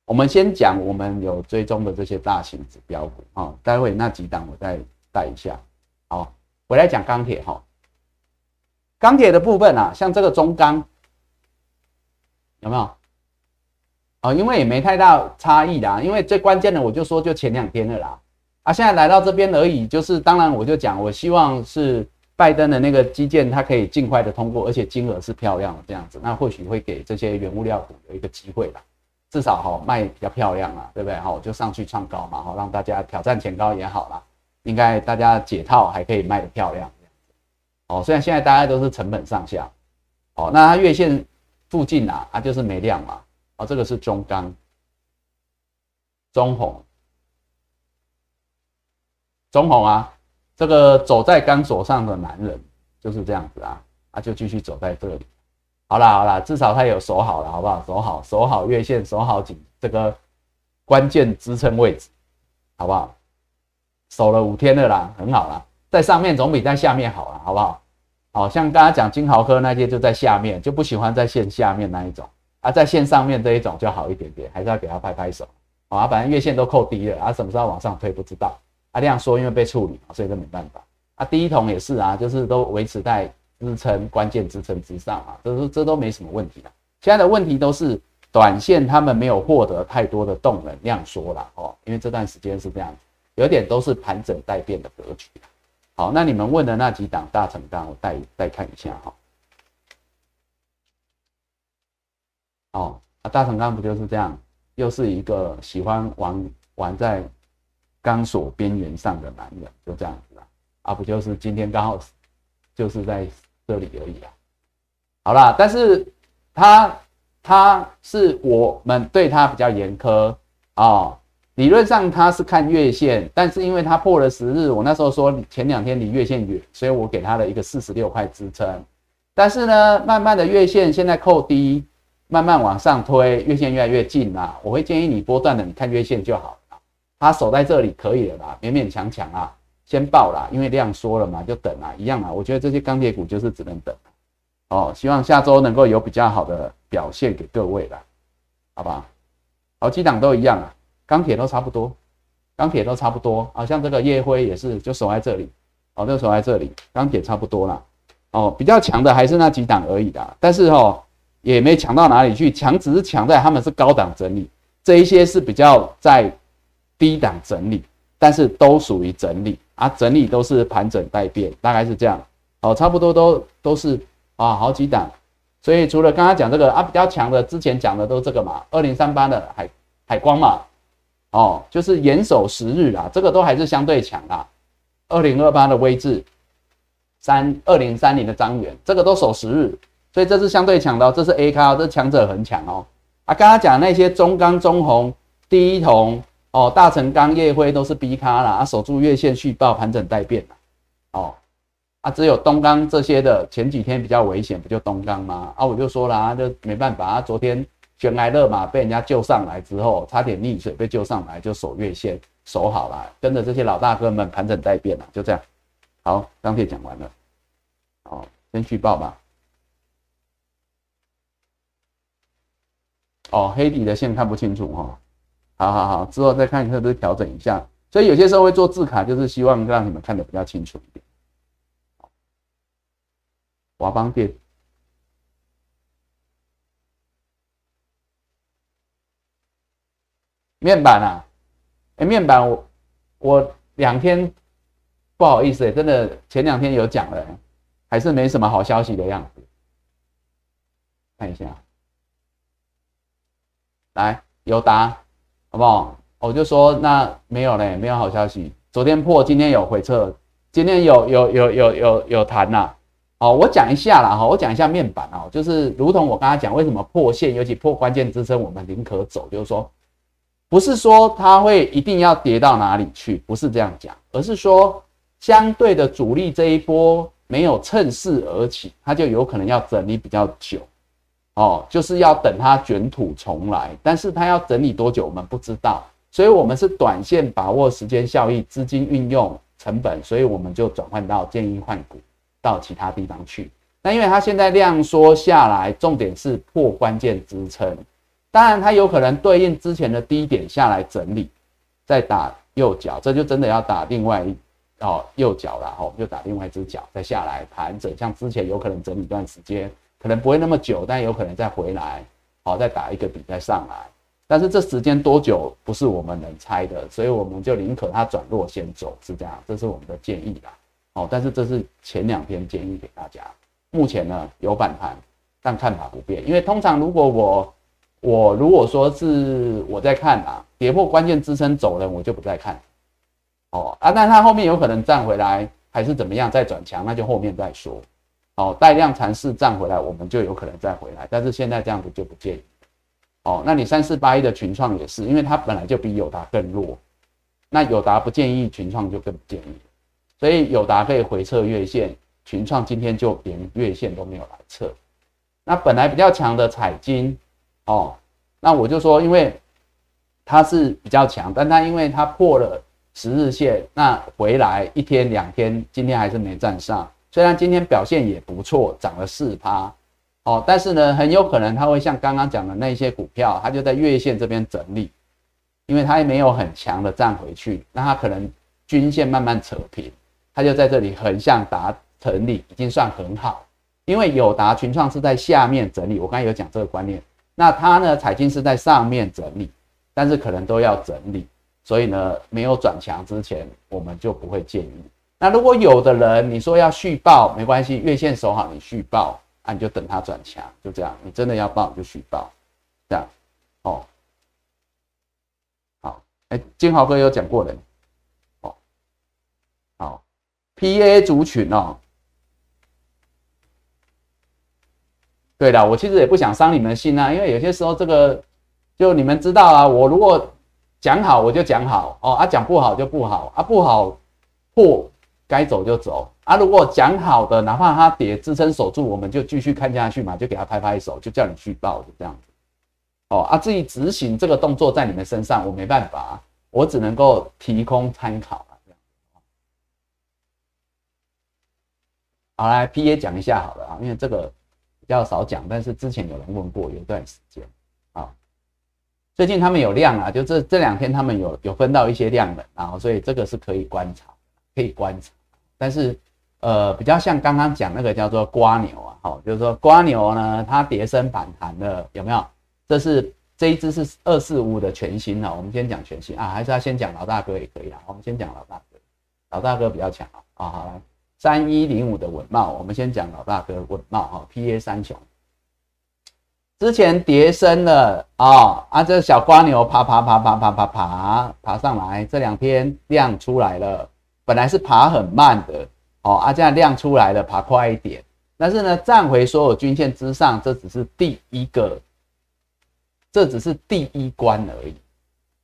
我们先讲我们有追踪的这些大型指标股啊，待会那几档我再带一下。好，我来讲钢铁哈。钢铁的部分啊，像这个中钢有没有？哦，因为也没太大差异啦。因为最关键的我就说就前两天的啦。啊，现在来到这边而已，就是当然我就讲，我希望是拜登的那个基建它可以尽快的通过，而且金额是漂亮的这样子，那或许会给这些原物料股有一个机会吧。至少哈卖比较漂亮啊，对不对？哈，就上去创高嘛，哈，让大家挑战前高也好啦。应该大家解套还可以卖的漂亮，哦，虽然现在大家都是成本上下，哦，那它月线附近啊，它就是没量嘛，哦，这个是中钢、中红、中红啊，这个走在钢索上的男人就是这样子啊，啊，就继续走在这里。好啦好啦，至少他有守好了，好不好？守好守好月线，守好颈这个关键支撑位置，好不好？守了五天了啦，很好啦，在上面总比在下面好了，好不好？好像刚刚讲金豪科那些就在下面，就不喜欢在线下面那一种啊，在线上面这一种就好一点点，还是要给他拍拍手好啊。反正月线都扣低了啊，什么时候往上推不知道量缩因为被处理，所以这没办法啊。第一桶也是啊，就是都维持在。支撑关键支撑之上啊，这是这都没什么问题的。现在的问题都是短线他们没有获得太多的动能量缩了哦，因为这段时间是这样，有点都是盘整待变的格局。好，那你们问的那几档大成钢，我带带看一下哈。哦，啊，大成钢不就是这样，又是一个喜欢玩玩在钢索边缘上的男人，就这样子啊，啊，不就是今天刚好就是在。这里而已啦，好啦，但是他他是我们对他比较严苛啊，理论上他是看月线，但是因为他破了十日，我那时候说前两天离月线远，所以我给他了一个四十六块支撑，但是呢，慢慢的月线现在扣低，慢慢往上推，月线越来越近啦，我会建议你波段的你看月线就好。他守在这里可以了啦，勉勉强强啊。先报啦，因为量缩了嘛，就等啊，一样啊。我觉得这些钢铁股就是只能等哦。希望下周能够有比较好的表现给各位啦，好吧？好，几档都一样啊，钢铁都差不多，钢铁都差不多。好像这个夜辉也是，就守在这里，哦，就守在这里，钢铁差不多啦。哦，比较强的还是那几档而已的，但是哦，也没强到哪里去，强只是强在他们是高档整理，这一些是比较在低档整理，但是都属于整理。啊，整理都是盘整待变，大概是这样，哦，差不多都都是啊，好几档，所以除了刚刚讲这个啊比较强的，之前讲的都这个嘛，二零三八的海海光嘛，哦，就是严守十日啦，这个都还是相对强啦，二零二八的微智，三二零三零的张元，这个都守十日，所以这是相对强的，这是 A 卡，这强者很强哦，啊，刚刚讲那些中钢、中红、第一铜。哦，大成钢、业辉都是 B 卡啦，啊，守住月线续报，盘整待变。哦，啊，只有东钢这些的前几天比较危险，不就东钢吗？啊，我就说了，就没办法啊，昨天悬崖勒马被人家救上来之后，差点溺水被救上来，就守月线守好了，跟着这些老大哥们盘整待变了，就这样。好，钢铁讲完了，哦，先续报吧。哦，黑底的线看不清楚哈。好好好，之后再看是不是调整一下，所以有些时候会做字卡，就是希望让你们看得比较清楚一点。华邦电面板啊，哎，面板我我两天不好意思哎，真的前两天有讲了，还是没什么好消息的样子。看一下，来有答。好不好？我就说那没有嘞，没有好消息。昨天破，今天有回撤，今天有有有有有有弹呐。好，我讲一下啦哈，我讲一下面板哦，就是如同我刚才讲，为什么破线，尤其破关键支撑，我们宁可走，就是说，不是说它会一定要跌到哪里去，不是这样讲，而是说相对的主力这一波没有趁势而起，它就有可能要整理比较久，哦，就是要等它卷土重来。但是它要整理多久，我们不知道，所以我们是短线把握时间效益、资金运用成本，所以我们就转换到建议换股到其他地方去。那因为它现在量缩下来，重点是破关键支撑，当然它有可能对应之前的低点下来整理，再打右脚，这就真的要打另外一。哦，右脚了，哦，就打另外一只脚再下来盘整，像之前有可能整理一段时间，可能不会那么久，但有可能再回来，好，再打一个底再上来。但是这时间多久不是我们能猜的，所以我们就宁可它转弱先走，是这样，这是我们的建议啦。哦，但是这是前两天建议给大家。目前呢有反弹，但看法不变，因为通常如果我我如果说是我在看啊，跌破关键支撑走人，我就不再看。哦啊，但它后面有可能站回来，还是怎么样再转强，那就后面再说。哦，带量尝试站回来，我们就有可能再回来。但是现在这样子就不建议。哦，那你三四八一的群创也是，因为它本来就比友达更弱，那友达不建议，群创就更不建议。所以友达可以回撤月线，群创今天就连月线都没有来测。那本来比较强的彩金，哦，那我就说，因为它是比较强，但它因为它破了。十日线那回来一天两天，今天还是没站上。虽然今天表现也不错，涨了四趴，哦，但是呢，很有可能它会像刚刚讲的那些股票，它就在月线这边整理，因为它也没有很强的站回去，那它可能均线慢慢扯平，它就在这里横向打整理，已经算很好。因为友达群创是在下面整理，我刚才有讲这个观念，那它呢，彩金是在上面整理，但是可能都要整理。所以呢，没有转强之前，我们就不会建议。那如果有的人你说要续报，没关系，月线守好，你续报啊，你就等它转强，就这样。你真的要报，你就续报，这样。哦，好，哎，金豪哥有讲过的，哦，好，PA 族群哦，对了，我其实也不想伤你们心啊，因为有些时候这个，就你们知道啊，我如果。讲好我就讲好哦，啊讲不好就不好啊，不好破该走就走啊。如果讲好的，哪怕它跌支撑守住，我们就继续看下去嘛，就给他拍拍手，就叫你续报，就这样子哦。啊，至于执行这个动作在你们身上，我没办法，我只能够提供参考啊。这样好来 P A 讲一下好了啊，因为这个比较少讲，但是之前有人问过，有一段时间啊。最近他们有量啊，就这这两天他们有有分到一些量的，然后所以这个是可以观察，可以观察。但是呃，比较像刚刚讲那个叫做瓜牛啊，好，就是说瓜牛呢，它跌升反弹了，有没有？这是这一只是二四五的全新啊，我们先讲全新啊，还是要先讲老大哥也可以啊。我们先讲老大哥，老大哥比较强啊。啊，好了，三一零五的稳茂，我们先讲老大哥稳茂哈，P A 三雄。之前跌升了啊啊！这小瓜牛爬爬爬爬爬爬爬爬上来，这两天量出来了，本来是爬很慢的哦啊，这样量出来了，爬快一点。但是呢，站回所有均线之上，这只是第一个，这只是第一关而已，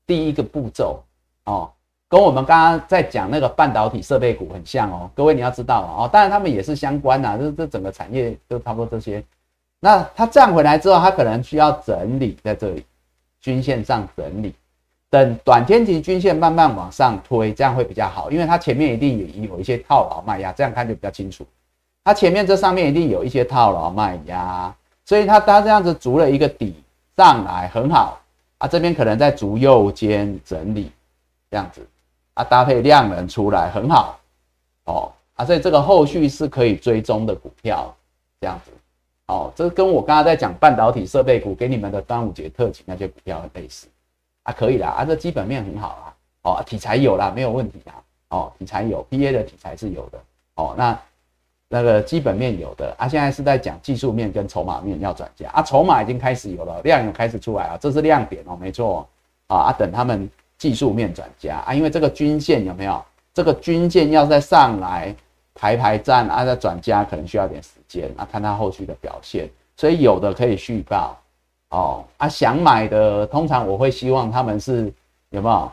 第一个步骤哦，跟我们刚刚在讲那个半导体设备股很像哦。各位你要知道哦，当然他们也是相关呐，这这整个产业都差不多这些。那它站回来之后，它可能需要整理在这里，均线上整理，等短天期均线慢慢往上推，这样会比较好，因为它前面一定也有一些套牢卖压，这样看就比较清楚。它前面这上面一定有一些套牢卖压，所以它它这样子逐了一个底上来很好啊，这边可能在逐右肩整理这样子啊，搭配量能出来很好哦啊，所以这个后续是可以追踪的股票这样子。哦，这跟我刚刚在讲半导体设备股给你们的端午节特辑那些股票很类似啊，可以啦啊，这基本面很好啊，哦，题材有啦，没有问题啦，哦，题材有，P A 的题材是有的，哦，那那个基本面有的啊，现在是在讲技术面跟筹码面要转加啊，筹码已经开始有了，量有开始出来啊，这是亮点哦，没错啊啊，等他们技术面转加啊，因为这个均线有没有？这个均线要再上来。排排站啊，再转加可能需要点时间啊，看它后续的表现。所以有的可以续报哦啊，想买的通常我会希望他们是有没有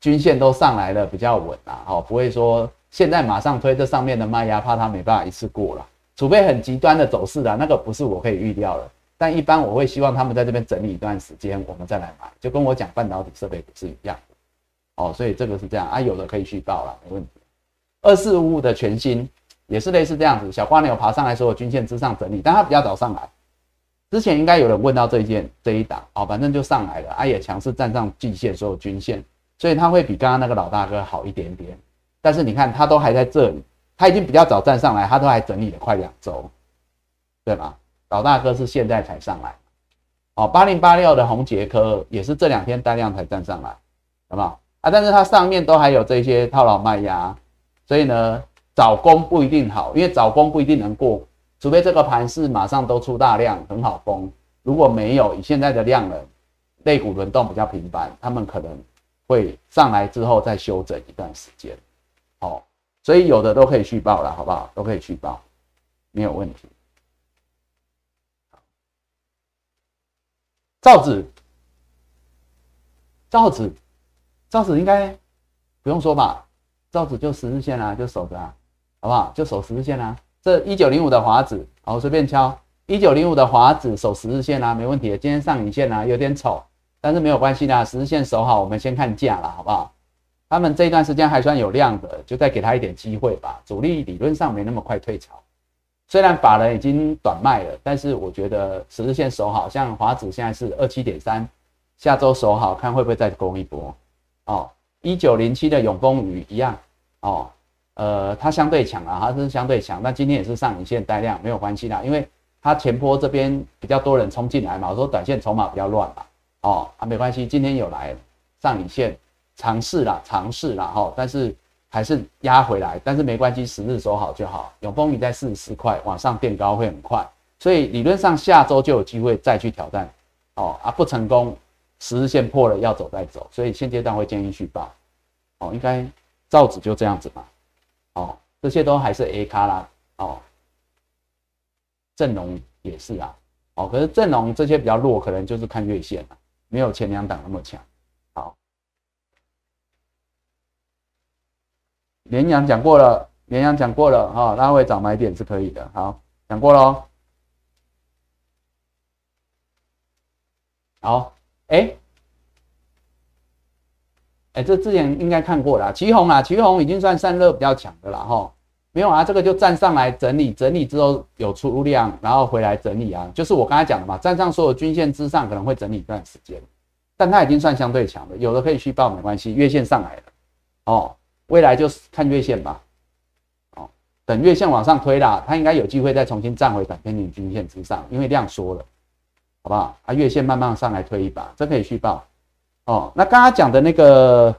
均线都上来了比较稳啊，哦，不会说现在马上推这上面的卖压，怕它没办法一次过了，除非很极端的走势的，那个不是我可以预料的。但一般我会希望他们在这边整理一段时间，我们再来买，就跟我讲半导体设备股是一样的。哦，所以这个是这样啊，有的可以续报了，没问题。二四五五的全新也是类似这样子，小瓜牛爬上来说均线之上整理，但它比较早上来。之前应该有人问到这一件这一档，哦，反正就上来了，啊也强势站上季线所有均线，所以它会比刚刚那个老大哥好一点点。但是你看它都还在这里，它已经比较早站上来，它都还整理了快两周，对吧？老大哥是现在才上来，哦，八零八六的红杰科也是这两天大量才站上来，好不好？啊，但是它上面都还有这些套牢卖压，所以呢，早攻不一定好，因为早攻不一定能过，除非这个盘是马上都出大量，很好攻。如果没有，以现在的量能，类股轮动比较频繁，他们可能会上来之后再休整一段时间，哦，所以有的都可以续报了，好不好？都可以续报，没有问题。造纸，造纸。造纸应该不用说吧，造纸就十日线啊，就守着啊，好不好？就守十日线啊。这一九零五的华子，好，随便敲一九零五的华子守十日线啊，没问题。今天上影线啊有点丑，但是没有关系的，十日线守好，我们先看价了，好不好？他们这一段时间还算有量的，就再给他一点机会吧。主力理论上没那么快退潮，虽然法人已经短卖了，但是我觉得十日线守好，像华子现在是二七点三，下周守好，看会不会再攻一波。哦，一九零七的永丰鱼一样哦，呃，它相对强啊，它是相对强，但今天也是上影线带量，没有关系啦，因为它前坡这边比较多人冲进来嘛，我说短线筹码比较乱嘛，哦，啊，没关系，今天有来上影线尝试啦，尝试啦，哈，但是还是压回来，但是没关系，十日收好就好。永丰鱼在四十四块往上垫高会很快，所以理论上下周就有机会再去挑战，哦，啊，不成功。十日线破了要走再走，所以现阶段会建议续报。哦，应该造纸就这样子嘛。哦，这些都还是 A 卡啦。哦，阵容也是啊。哦，可是阵容这些比较弱，可能就是看月线了，没有前两档那么强。好，联阳讲过了，联阳讲过了哈，拉回找买点是可以的。好，讲过喽。好。哎，哎，这之前应该看过了，旗红啊，旗红已经算散热比较强的了哈。没有啊，这个就站上来整理，整理之后有出量，然后回来整理啊，就是我刚才讲的嘛，站上所有均线之上可能会整理一段时间，但它已经算相对强的，有的可以续报没关系，月线上来了哦，未来就是看月线吧，哦，等月线往上推啦，它应该有机会再重新站回短天年均线之上，因为量缩了。好不好？啊，月线慢慢上来推一把，这可以续报哦。那刚刚讲的那个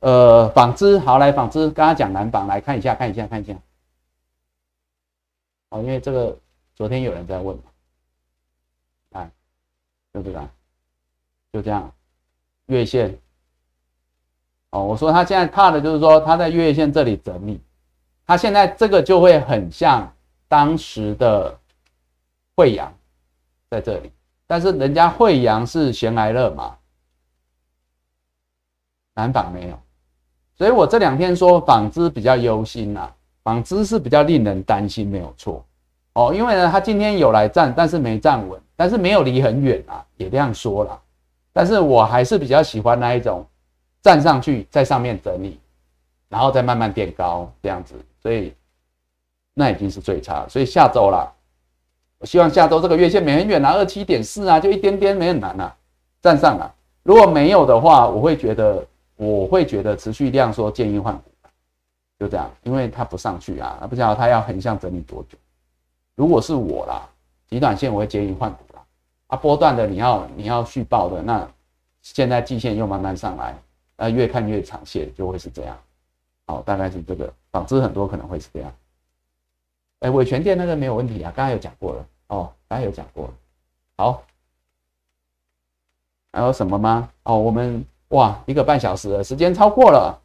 呃纺织，好来纺织，刚刚讲蓝纺，来看一下，看一下，看一下。哦，因为这个昨天有人在问嘛，看，就这个，就这样，月线。哦，我说他现在怕的就是说他在月线这里整理，他现在这个就会很像当时的惠阳在这里。但是人家惠阳是闲来乐嘛，南纺没有，所以我这两天说纺织比较忧心呐，纺织是比较令人担心，没有错哦，因为呢，他今天有来站，但是没站稳，但是没有离很远啊，也这样说了，但是我还是比较喜欢那一种站上去在上面整理，然后再慢慢垫高这样子，所以那已经是最差，所以下周啦。我希望下周这个月线没很远啊，二七点四啊，就一点点，没很难啊，站上了。如果没有的话，我会觉得，我会觉得持续量说建议换股，就这样，因为它不上去啊，不知道它要横向整理多久。如果是我啦，极短线我会建议换股啦。啊，波段的你要你要续报的，那现在季线又慢慢上来，那越看越长线就会是这样。好，大概是这个，纺织很多可能会是这样。哎，伟权店那个没有问题啊，刚才有讲过了哦，刚才有讲过了。好，还有什么吗？哦，我们哇，一个半小时了，时间超过了。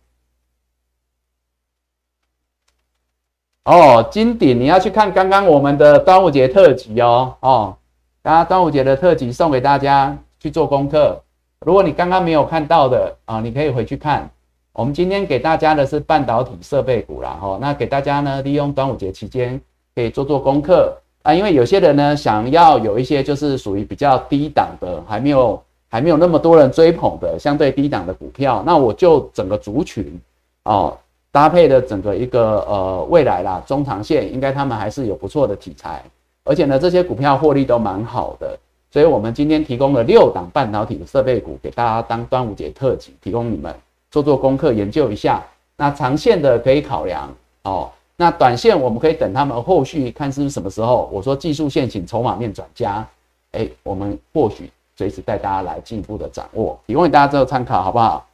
哦，金鼎，你要去看刚刚我们的端午节特辑哦。哦，刚刚端午节的特辑送给大家去做功课。如果你刚刚没有看到的啊，你可以回去看。我们今天给大家的是半导体设备股啦，哈，那给大家呢利用端午节期间可以做做功课啊，因为有些人呢想要有一些就是属于比较低档的，还没有还没有那么多人追捧的相对低档的股票，那我就整个族群哦搭配的整个一个呃未来啦中长线，应该他们还是有不错的题材，而且呢这些股票获利都蛮好的，所以我们今天提供了六档半导体的设备股给大家当端午节特辑，提供你们。做做功课，研究一下。那长线的可以考量哦。那短线我们可以等他们后续看是什么时候。我说技术线请筹码面转加，哎，我们或许随时带大家来进一步的掌握，提供给大家做参考，好不好？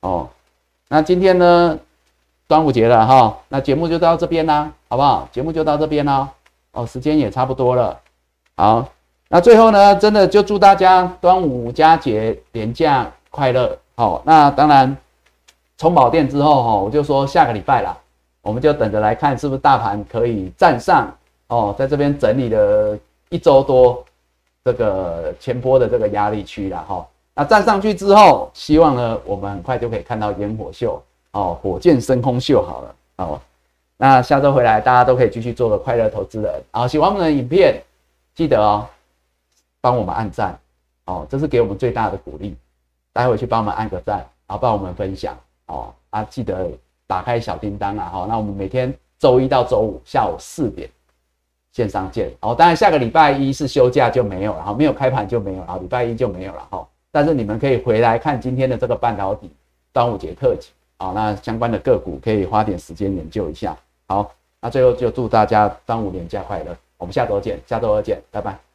哦，那今天呢，端午节了哈，那节目就到这边啦，好不好？节目就到这边啦。哦，时间也差不多了。好，那最后呢，真的就祝大家端午佳节连假快乐。好，那当然。充饱电之后哈，我就说下个礼拜啦，我们就等着来看是不是大盘可以站上哦，在这边整理了一周多这个前波的这个压力区了哈。那站上去之后，希望呢我们很快就可以看到烟火秀哦，火箭升空秀好了哦。那下周回来大家都可以继续做个快乐投资人。好，喜欢我们的影片，记得哦，帮我们按赞哦，这是给我们最大的鼓励。待会去帮我们按个赞，然后帮我们分享。哦啊，记得打开小叮当啊！哈，那我们每天周一到周五下午四点线上见。哦，当然下个礼拜一是休假就没有了，哈，没有开盘就没有了，礼拜一就没有了，哈。但是你们可以回来看今天的这个半导体端午节特辑，啊，那相关的个股可以花点时间研究一下。好，那最后就祝大家端午年假快乐，我们下周见，下周二见，拜拜。